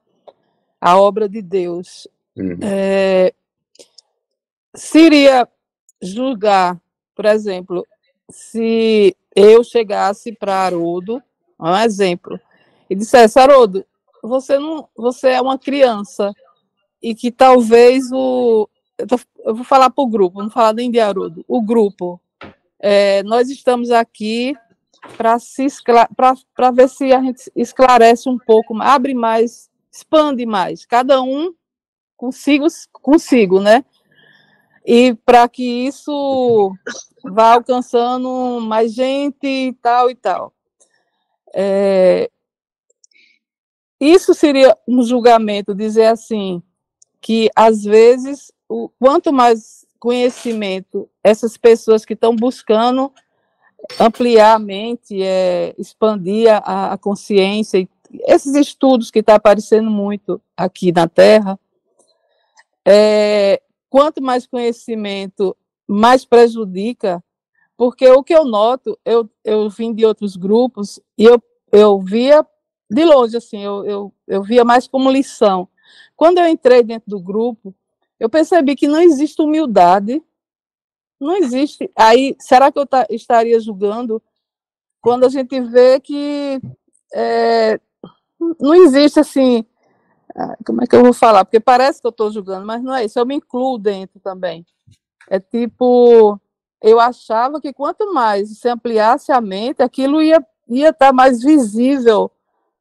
a obra de Deus. Uhum. É, seria julgar, por exemplo, se eu chegasse para Haroldo, um exemplo, e dissesse, Haroldo, você não, você é uma criança e que talvez o eu, tô, eu vou falar para o grupo, não falar nem de Haroldo, o grupo, é, nós estamos aqui para ver se a gente esclarece um pouco, abre mais, expande mais, cada um consigo consigo, né? E para que isso vá alcançando mais gente e tal e tal. É, isso seria um julgamento, dizer assim, que às vezes, o, quanto mais conhecimento essas pessoas que estão buscando ampliar a mente, é, expandir a, a consciência, esses estudos que estão tá aparecendo muito aqui na Terra, é, quanto mais conhecimento, mais prejudica, porque o que eu noto, eu, eu vim de outros grupos e eu, eu via de longe, assim, eu, eu, eu via mais como lição. Quando eu entrei dentro do grupo, eu percebi que não existe humildade, não existe. Aí, será que eu estaria julgando quando a gente vê que é, não existe assim. Ah, como é que eu vou falar? Porque parece que eu estou julgando, mas não é isso. Eu me incluo dentro também. É tipo, eu achava que quanto mais se ampliasse a mente, aquilo ia ia estar tá mais visível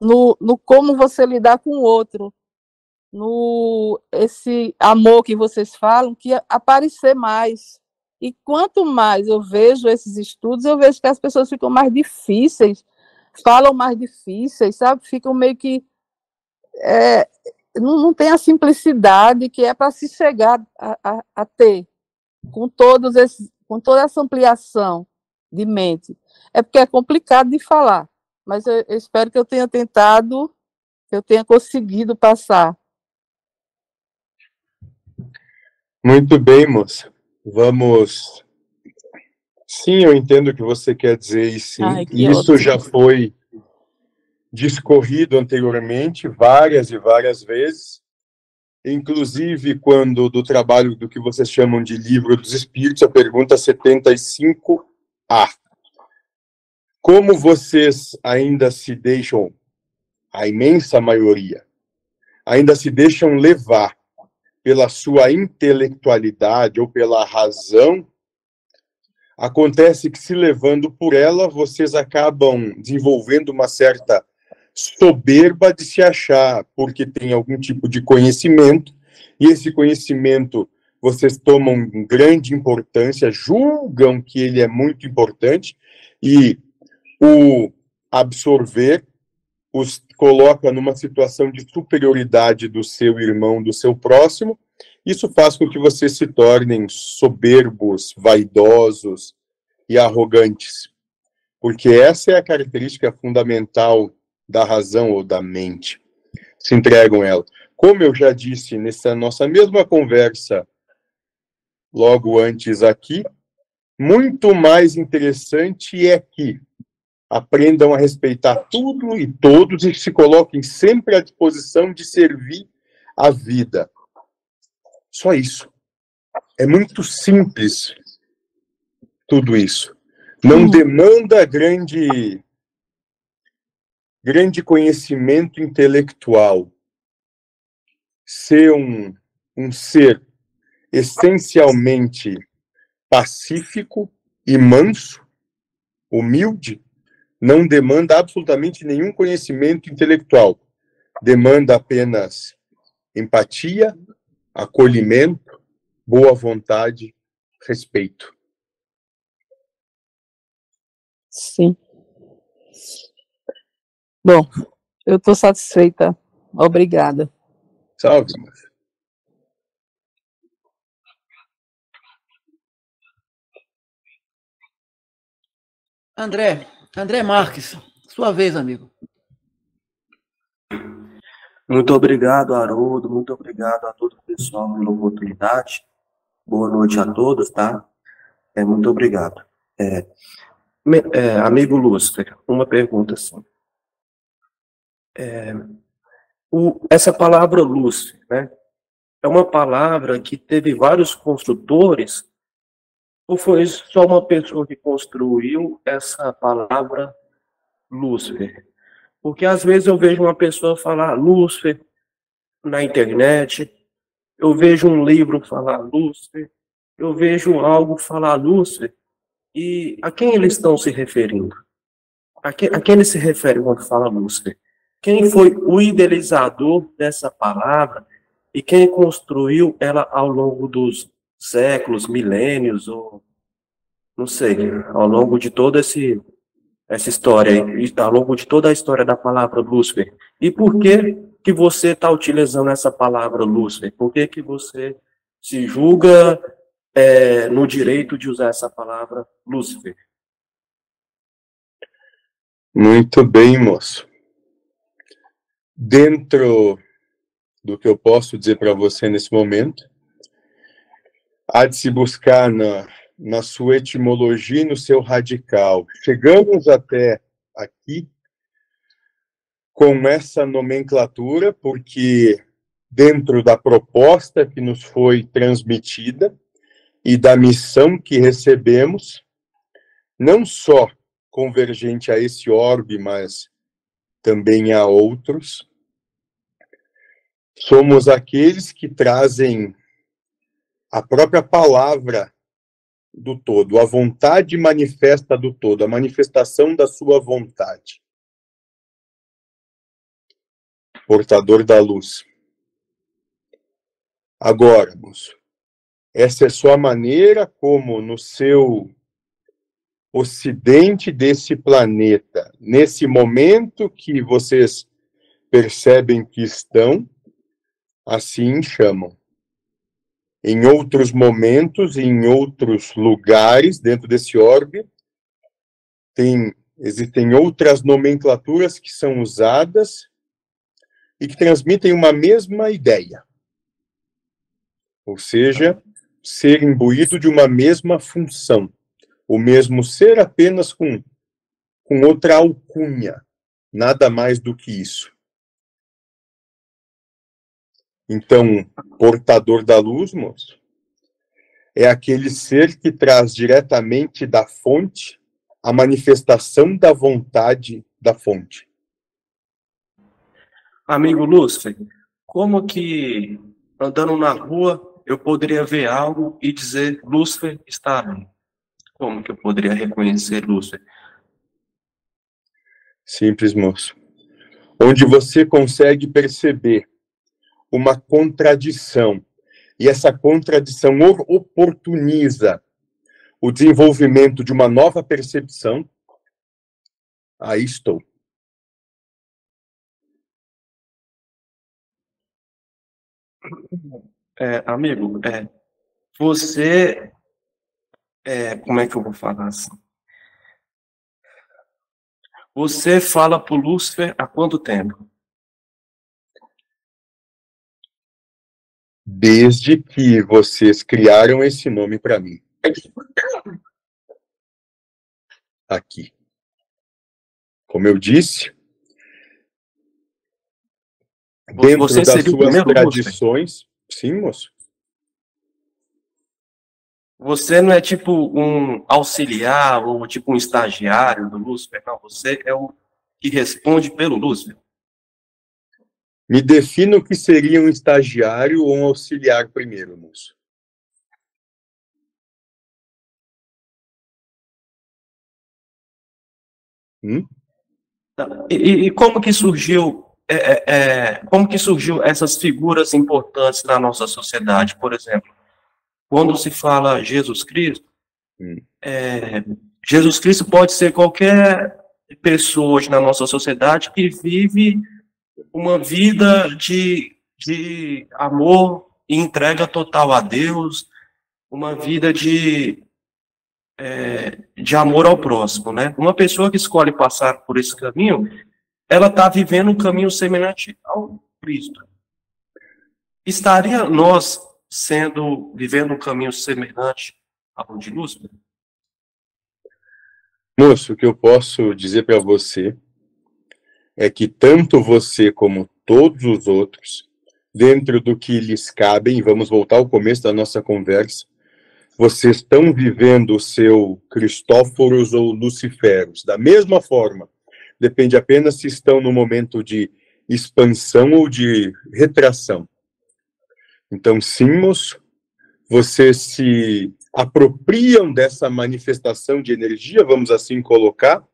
no, no como você lidar com o outro, no esse amor que vocês falam, que aparecer mais. E quanto mais eu vejo esses estudos, eu vejo que as pessoas ficam mais difíceis, falam mais difíceis, sabe? Ficam meio que. É, não, não tem a simplicidade que é para se chegar a, a, a, ter com todos esses, com toda essa ampliação de mente. É porque é complicado de falar, mas eu, eu espero que eu tenha tentado, que eu tenha conseguido passar. Muito bem, moça. Vamos. Sim, eu entendo o que você quer dizer, e sim. Ai, Isso ótimo. já foi discorrido anteriormente várias e várias vezes, inclusive quando do trabalho do que vocês chamam de livro dos espíritos, a pergunta 75A. Como vocês ainda se deixam, a imensa maioria, ainda se deixam levar pela sua intelectualidade ou pela razão, acontece que se levando por ela, vocês acabam desenvolvendo uma certa soberba de se achar, porque tem algum tipo de conhecimento, e esse conhecimento vocês tomam grande importância, julgam que ele é muito importante, e o absorver os coloca numa situação de superioridade do seu irmão, do seu próximo, isso faz com que vocês se tornem soberbos, vaidosos e arrogantes. Porque essa é a característica fundamental da razão ou da mente, se entregam ela. Como eu já disse nessa nossa mesma conversa logo antes aqui, muito mais interessante é que aprendam a respeitar tudo e todos e se coloquem sempre à disposição de servir a vida. Só isso. É muito simples tudo isso. Não hum. demanda grande grande conhecimento intelectual, ser um, um ser essencialmente pacífico e manso, humilde, não demanda absolutamente nenhum conhecimento intelectual. Demanda apenas empatia, acolhimento, boa vontade, respeito. Sim. Bom, eu estou satisfeita. Obrigada. Salve. André, André Marques, sua vez, amigo. Muito obrigado, Haroldo. Muito obrigado a todo o pessoal pela oportunidade. Boa noite a todos, tá? É, muito obrigado. É, é, amigo Lúcifer, uma pergunta assim. É, o, essa palavra luz, né, é uma palavra que teve vários construtores, ou foi só uma pessoa que construiu essa palavra Lúcifer? Porque às vezes eu vejo uma pessoa falar Lúcifer na internet, eu vejo um livro falar Lúcifer, eu vejo algo falar Lúcifer, e a quem eles estão se referindo? A, que, a quem eles se referem quando fala Lúcifer? quem foi o idealizador dessa palavra e quem construiu ela ao longo dos séculos, milênios, ou não sei, ao longo de toda esse, essa história, ao longo de toda a história da palavra Lúcifer. E por que que você está utilizando essa palavra Lúcifer? Por que que você se julga é, no direito de usar essa palavra Lúcifer? Muito bem, moço dentro do que eu posso dizer para você nesse momento, há de se buscar na, na sua etimologia e no seu radical. Chegamos até aqui com essa nomenclatura, porque dentro da proposta que nos foi transmitida e da missão que recebemos, não só convergente a esse orbe, mas também a outros. Somos aqueles que trazem a própria palavra do todo, a vontade manifesta do todo, a manifestação da sua vontade. Portador da luz. Agora, moço, essa é só a maneira como no seu ocidente desse planeta, nesse momento que vocês percebem que estão, assim chamam. Em outros momentos, em outros lugares dentro desse orbe, tem, existem outras nomenclaturas que são usadas e que transmitem uma mesma ideia. Ou seja, ser imbuído de uma mesma função. O mesmo ser apenas com, com outra alcunha. Nada mais do que isso. Então, portador da luz, moço, é aquele ser que traz diretamente da fonte a manifestação da vontade da fonte. Amigo Lúcifer, como que andando na rua eu poderia ver algo e dizer Lúcifer está ali? Como que eu poderia reconhecer Lúcifer? Simples, moço. Onde você consegue perceber uma contradição e essa contradição oportuniza o desenvolvimento de uma nova percepção, aí estou. É, amigo, é, você, é, como é que eu vou falar assim? Você fala para o Lúcifer há quanto tempo? Desde que vocês criaram esse nome para mim. Aqui. Como eu disse, dentro Você das suas tradições. Sim, moço. Você não é tipo um auxiliar ou tipo um estagiário do Lúcifer, não. Você é o que responde pelo Lúcifer. Me defina o que seria um estagiário ou um auxiliar primeiro, moço. Hum? E, e, como que surgiu é, é, é, como que surgiu essas figuras importantes na nossa sociedade, por exemplo, quando se fala Jesus Cristo, hum. é, Jesus Cristo pode ser qualquer pessoa hoje na nossa sociedade que vive uma vida de, de amor e entrega total a Deus, uma vida de é, de amor ao próximo, né? Uma pessoa que escolhe passar por esse caminho, ela está vivendo um caminho semelhante ao Cristo. Estaria nós sendo vivendo um caminho semelhante ao de Lúcifer? Moço, o que eu posso dizer para você é que tanto você como todos os outros, dentro do que lhes cabem, vamos voltar ao começo da nossa conversa, vocês estão vivendo o seu Cristóforos ou Luciferos da mesma forma. Depende apenas se estão no momento de expansão ou de retração. Então, simos, vocês se apropriam dessa manifestação de energia, vamos assim colocar,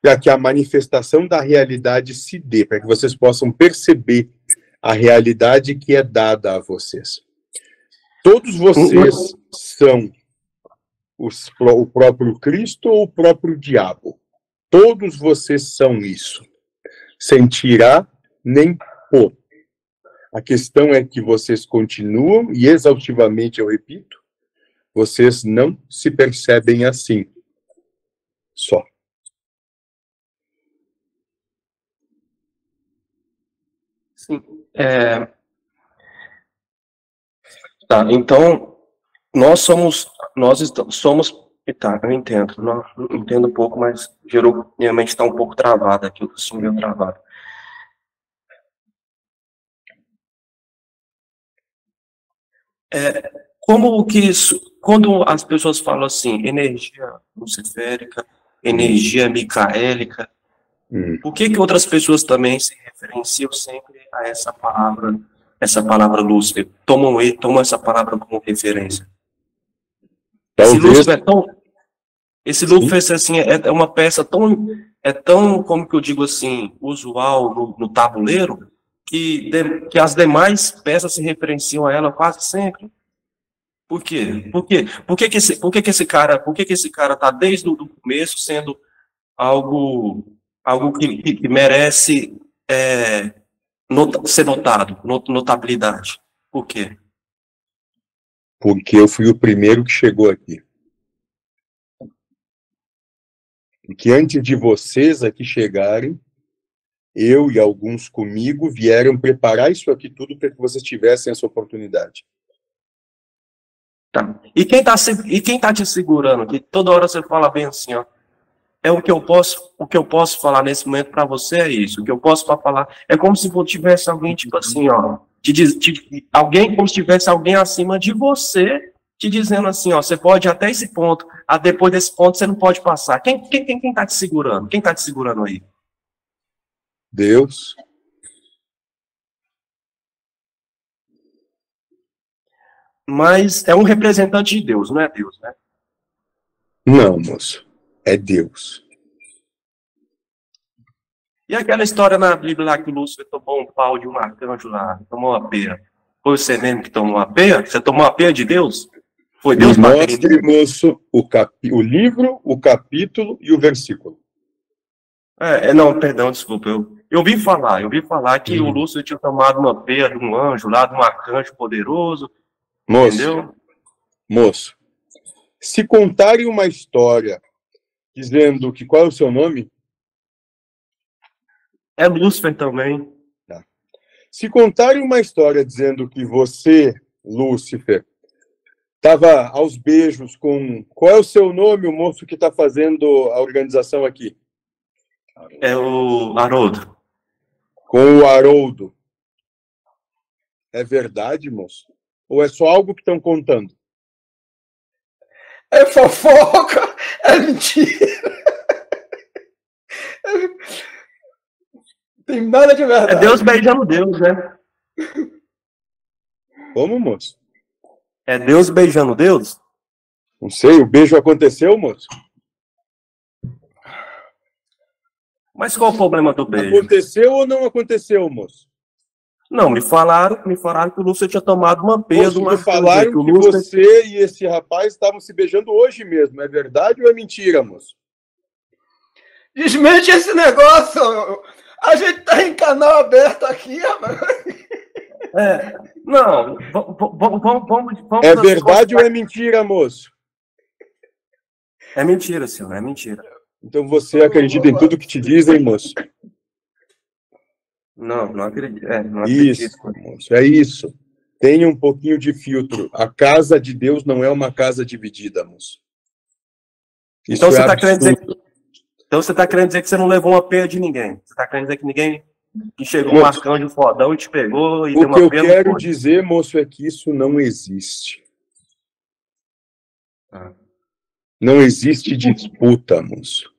para que a manifestação da realidade se dê, para que vocês possam perceber a realidade que é dada a vocês. Todos vocês são os, o próprio Cristo ou o próprio diabo? Todos vocês são isso, sem tirar nem pôr. A questão é que vocês continuam, e exaustivamente eu repito, vocês não se percebem assim. Só. Sim. É, Tá, então, nós somos, nós estamos, somos, tá, eu entendo, não, entendo um pouco, mas gerou, minha mente está um pouco travada aqui, o meio travado. É, como que isso, quando as pessoas falam assim, energia luciférica, energia micaélica, hum. por que que outras pessoas também se referenciam sempre a essa palavra essa palavra Lúcifer, tomam, tomam essa palavra como referência. Esse Lúcifer é tão. Esse Lúcifer assim, é, é, uma peça tão. É tão, como que eu digo assim, usual no, no tabuleiro, que, de, que as demais peças se referenciam a ela quase sempre. Por quê? Por quê? Por que, que, esse, por que, que esse cara, por que, que esse cara tá desde o começo sendo algo, algo que, que merece é, not, ser notado, not, notabilidade. Por quê? Porque eu fui o primeiro que chegou aqui. E que antes de vocês aqui chegarem, eu e alguns comigo vieram preparar isso aqui tudo para que vocês tivessem essa oportunidade. Tá. E quem está e quem tá te segurando? Que toda hora você fala bem assim, ó. É o que eu posso, o que eu posso falar nesse momento para você é isso. O que eu posso falar é como se tivesse alguém tipo assim, ó, te te, alguém como se tivesse alguém acima de você te dizendo assim, ó, você pode até esse ponto, a depois desse ponto você não pode passar. Quem quem quem, quem tá te segurando? Quem tá te segurando aí? Deus. Mas é um representante de Deus, não é Deus, né? Não, moço. É Deus. E aquela história na Bíblia lá que o Lúcifer tomou um pau de um arcanjo lá, tomou uma peia. Foi você mesmo que tomou uma peia? Você tomou uma peia de Deus? Foi Deus Me mostre, moço, o, capi... o livro, o capítulo e o versículo. É, é, não, perdão, desculpa. Eu, eu vi falar, eu vi falar que hum. o Lúcio tinha tomado uma peia de um anjo lá, de um arcanjo poderoso. Moço, entendeu? moço, se contarem uma história dizendo que qual é o seu nome? É Lúcifer também. Tá. Se contarem uma história dizendo que você, Lúcifer, estava aos beijos com. Qual é o seu nome, o moço que está fazendo a organização aqui? É o Haroldo. Com o Haroldo. É verdade, moço? Ou é só algo que estão contando? É fofoca, é mentira. Tem nada de verdade. É Deus beijando Deus, né? Como, moço? É Deus beijando Deus? Não sei, o beijo aconteceu, moço? Mas qual o problema do beijo? Aconteceu ou não aconteceu, moço? Não, me falaram, me falaram que o Lúcio tinha tomado uma peso. Me falaram que, Lúcio... você e esse rapaz estavam se beijando hoje mesmo. É verdade ou é mentira, moço? Desmente esse negócio. A gente tá em canal aberto aqui, rapaz. É, não, vamos, vamos, vamos, É verdade ou é mentira, moço? É mentira, senhor, é mentira. Então você acredita em tudo que te dizem, moço? Não, não acredito. É, não acredito. Isso, é isso. Tenha um pouquinho de filtro. A casa de Deus não é uma casa dividida, moço. Isso então, você é tá querendo dizer que, então você está querendo dizer que você não levou uma peia de ninguém. Você está querendo dizer que ninguém que chegou moço, um arcanjo fodão e te pegou e O que eu quero dizer, moço, é que isso não existe. Ah. Não existe disputa, moço.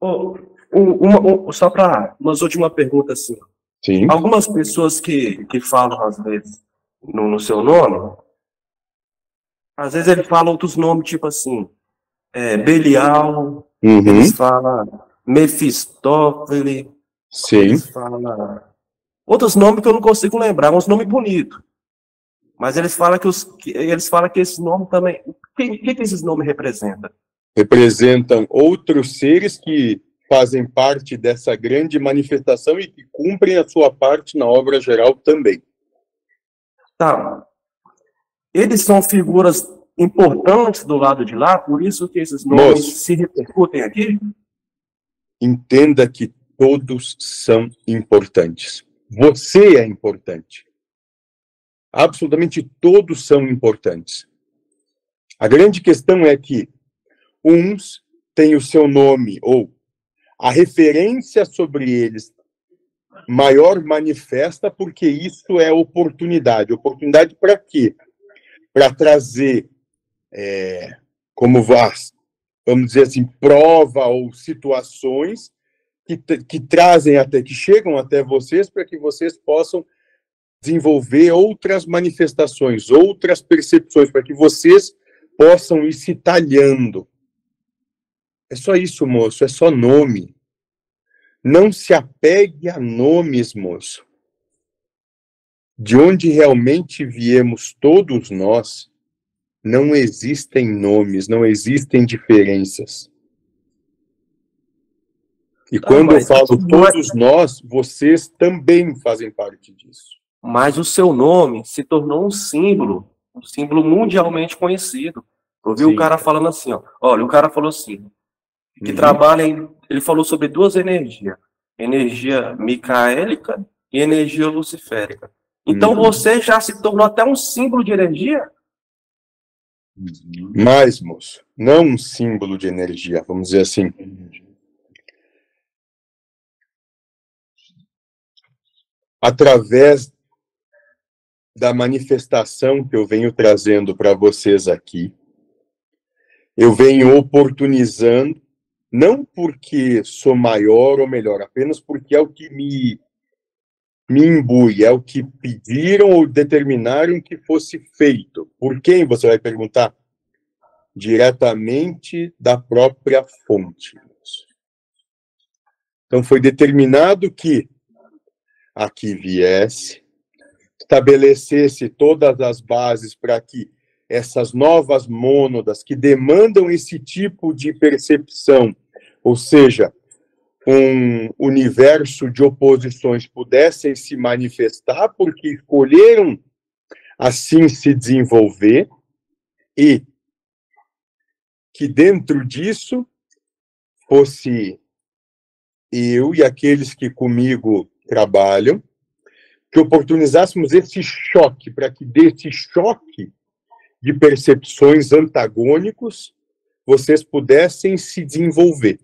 Oh, uma, só para umas última pergunta assim. Sim. Algumas pessoas que, que falam às vezes no, no seu nome, às vezes ele fala outros nomes tipo assim, é, Belial, uhum. eles falam Mefistófeles, Sim. eles falam outros nomes que eu não consigo lembrar, uns nomes bonitos. Mas eles falam que, os, que, eles falam que esse nome também. O que, que esses nomes representam? Representam outros seres que fazem parte dessa grande manifestação e que cumprem a sua parte na obra geral também. Tá. Eles são figuras importantes do lado de lá, por isso que esses nomes Moço, se repercutem aqui? Entenda que todos são importantes. Você é importante. Absolutamente todos são importantes. A grande questão é que uns têm o seu nome ou a referência sobre eles maior manifesta porque isso é oportunidade. Oportunidade para quê? Para trazer, é, como vamos dizer assim, prova ou situações que, que trazem até, que chegam até vocês para que vocês possam desenvolver outras manifestações, outras percepções, para que vocês possam ir se talhando. É só isso, moço, é só nome. Não se apegue a nomes, moço. De onde realmente viemos todos nós, não existem nomes, não existem diferenças. E quando eu falo todos nós, vocês também fazem parte disso. Mas o seu nome se tornou um símbolo, um símbolo mundialmente conhecido. Eu vi o cara falando assim, ó. Olha, o cara falou assim, que uhum. trabalha em, ele falou sobre duas energias, energia micaélica e energia luciférica. Então uhum. você já se tornou até um símbolo de energia? Mais, moço, não um símbolo de energia, vamos dizer assim. Através da manifestação que eu venho trazendo para vocês aqui, eu venho oportunizando, não porque sou maior ou melhor, apenas porque é o que me me imbui, é o que pediram ou determinaram que fosse feito. Por quem, você vai perguntar? Diretamente da própria fonte. Então, foi determinado que aqui viesse, estabelecesse todas as bases para que essas novas mônadas que demandam esse tipo de percepção, ou seja, um universo de oposições pudessem se manifestar, porque escolheram assim se desenvolver, e que dentro disso fosse eu e aqueles que comigo trabalham, que oportunizássemos esse choque, para que desse choque de percepções antagônicos vocês pudessem se desenvolver.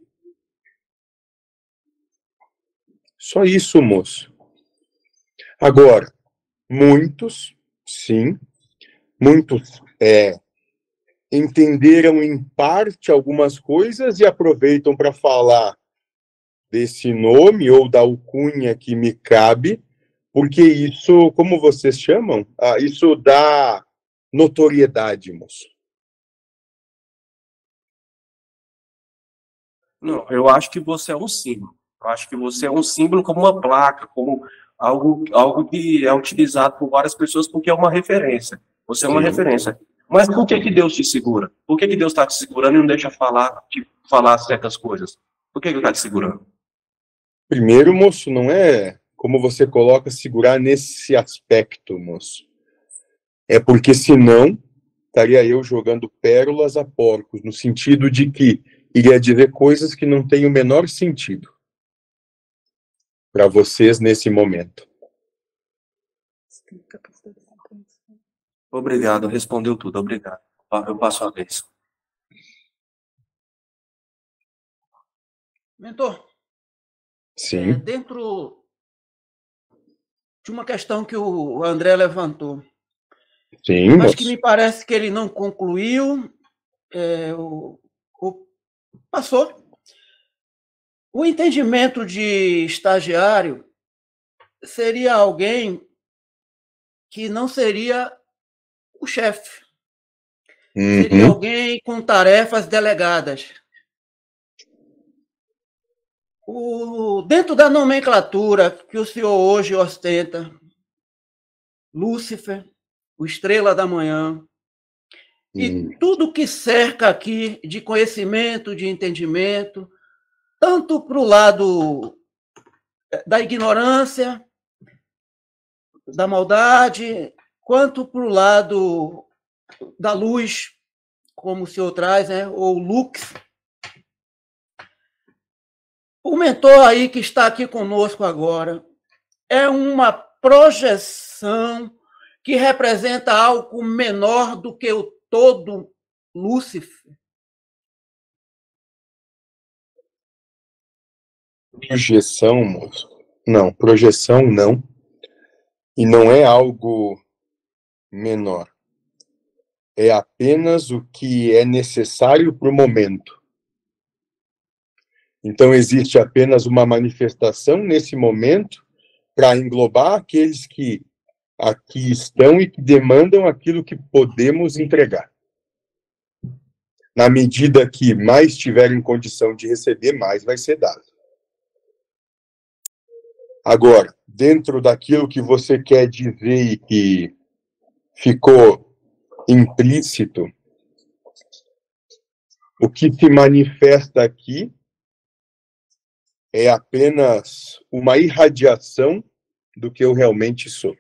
Só isso, moço. Agora, muitos, sim, muitos é, entenderam em parte algumas coisas e aproveitam para falar desse nome ou da alcunha que me cabe, porque isso, como vocês chamam, ah, isso dá notoriedade, moço. Não, eu acho que você é um símbolo. Eu acho que você é um símbolo como uma placa, como algo, algo que é utilizado por várias pessoas porque é uma referência. Você é uma Sim. referência. Mas por que, que Deus te segura? Por que, que Deus está te segurando e não deixa falar, te falar certas coisas? Por que, que Ele está te segurando? Primeiro, moço, não é como você coloca segurar nesse aspecto, moço. É porque senão estaria eu jogando pérolas a porcos, no sentido de que iria dizer coisas que não têm o menor sentido para vocês nesse momento? Obrigado, respondeu tudo, obrigado. Eu passo a vez. Mentor. Sim. É, dentro de uma questão que o André levantou. Sim. Mas que me parece que ele não concluiu. É, o, o, passou. O entendimento de estagiário seria alguém que não seria o chefe. Uhum. Seria alguém com tarefas delegadas. O, dentro da nomenclatura que o senhor hoje ostenta, Lúcifer, o Estrela da Manhã, e tudo que cerca aqui de conhecimento, de entendimento, tanto para o lado eh, da ignorância, da maldade, quanto para o lado da luz, como o senhor traz, né? ou lux. O mentor aí que está aqui conosco agora é uma projeção que representa algo menor do que o todo Lúcifer. Projeção, moço? Não, projeção não. E não é algo menor. É apenas o que é necessário para o momento. Então, existe apenas uma manifestação nesse momento para englobar aqueles que aqui estão e que demandam aquilo que podemos entregar. Na medida que mais tiverem condição de receber, mais vai ser dado. Agora, dentro daquilo que você quer dizer e que ficou implícito, o que se manifesta aqui é apenas uma irradiação do que eu realmente sou.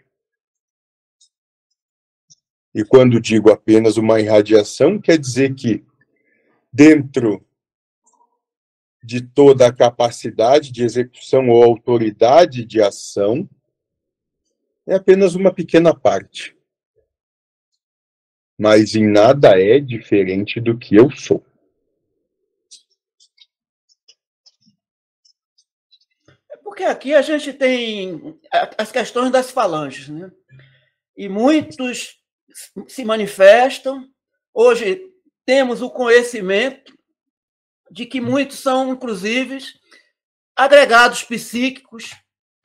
E quando digo apenas uma irradiação, quer dizer que dentro de toda a capacidade de execução ou autoridade de ação, é apenas uma pequena parte. Mas em nada é diferente do que eu sou. É porque aqui a gente tem as questões das falanges, né? E muitos se manifestam. Hoje temos o conhecimento de que muitos são, inclusive, agregados psíquicos,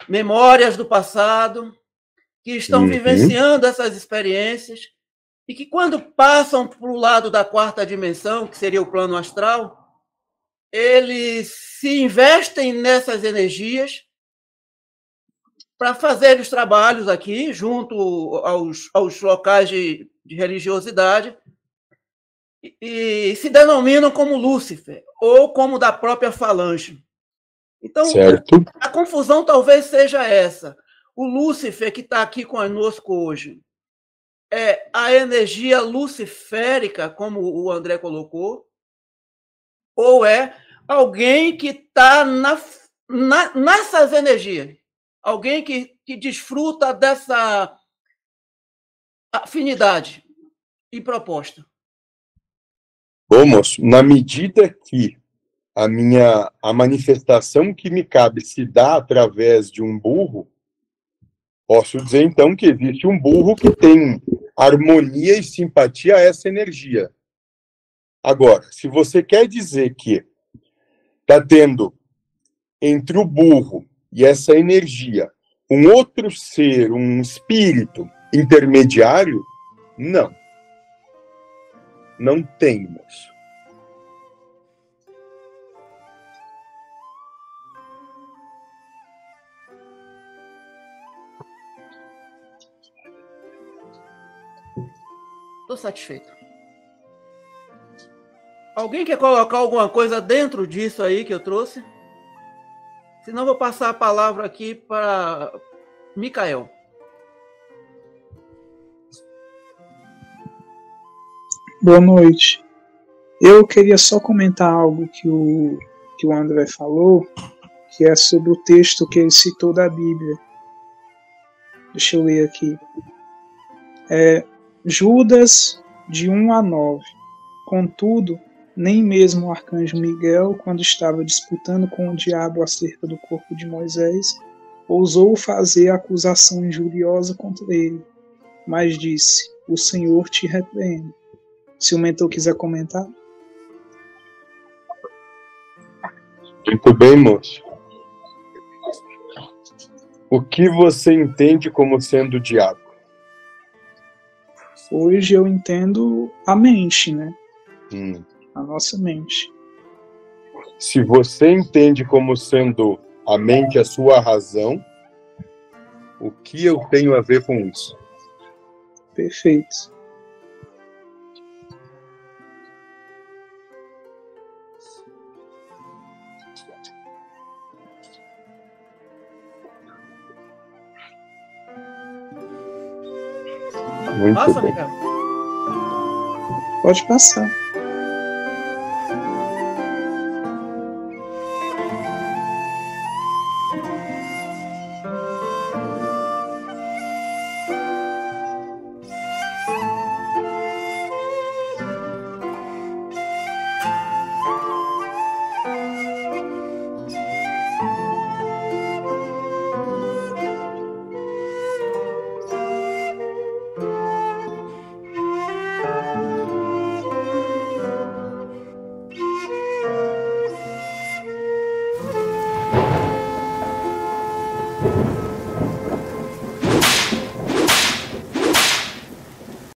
memórias do passado, que estão uhum. vivenciando essas experiências e que, quando passam para o lado da quarta dimensão, que seria o plano astral, eles se investem nessas energias para fazer os trabalhos aqui, junto aos, aos locais de, de religiosidade, e, e, se denominam como Lúcifer, ou como da própria falange. Então, certo. a confusão talvez seja essa. O Lúcifer que está aqui conosco hoje é a energia luciférica, como o André colocou, ou é alguém que está na, na, nessas energias, alguém que, que desfruta dessa afinidade e proposta. Bom, moço, na medida que a minha a manifestação que me cabe se dá através de um burro, posso dizer então que existe um burro que tem harmonia e simpatia a essa energia. Agora, se você quer dizer que está tendo entre o burro e essa energia um outro ser, um espírito intermediário, não. Não temos. Estou satisfeito. Alguém quer colocar alguma coisa dentro disso aí que eu trouxe? Senão vou passar a palavra aqui para Micael. Boa noite. Eu queria só comentar algo que o, que o André falou, que é sobre o texto que ele citou da Bíblia. Deixa eu ler aqui. É, Judas, de 1 a 9. Contudo, nem mesmo o arcanjo Miguel, quando estava disputando com o diabo acerca do corpo de Moisés, ousou fazer acusação injuriosa contra ele, mas disse: O Senhor te repreende. Se o mentor quiser comentar. Muito bem, moço. O que você entende como sendo o diabo? Hoje eu entendo a mente, né? Hum. A nossa mente. Se você entende como sendo a mente a sua razão, o que eu tenho a ver com isso? Perfeito. Muito Passa, bom. Pode passar.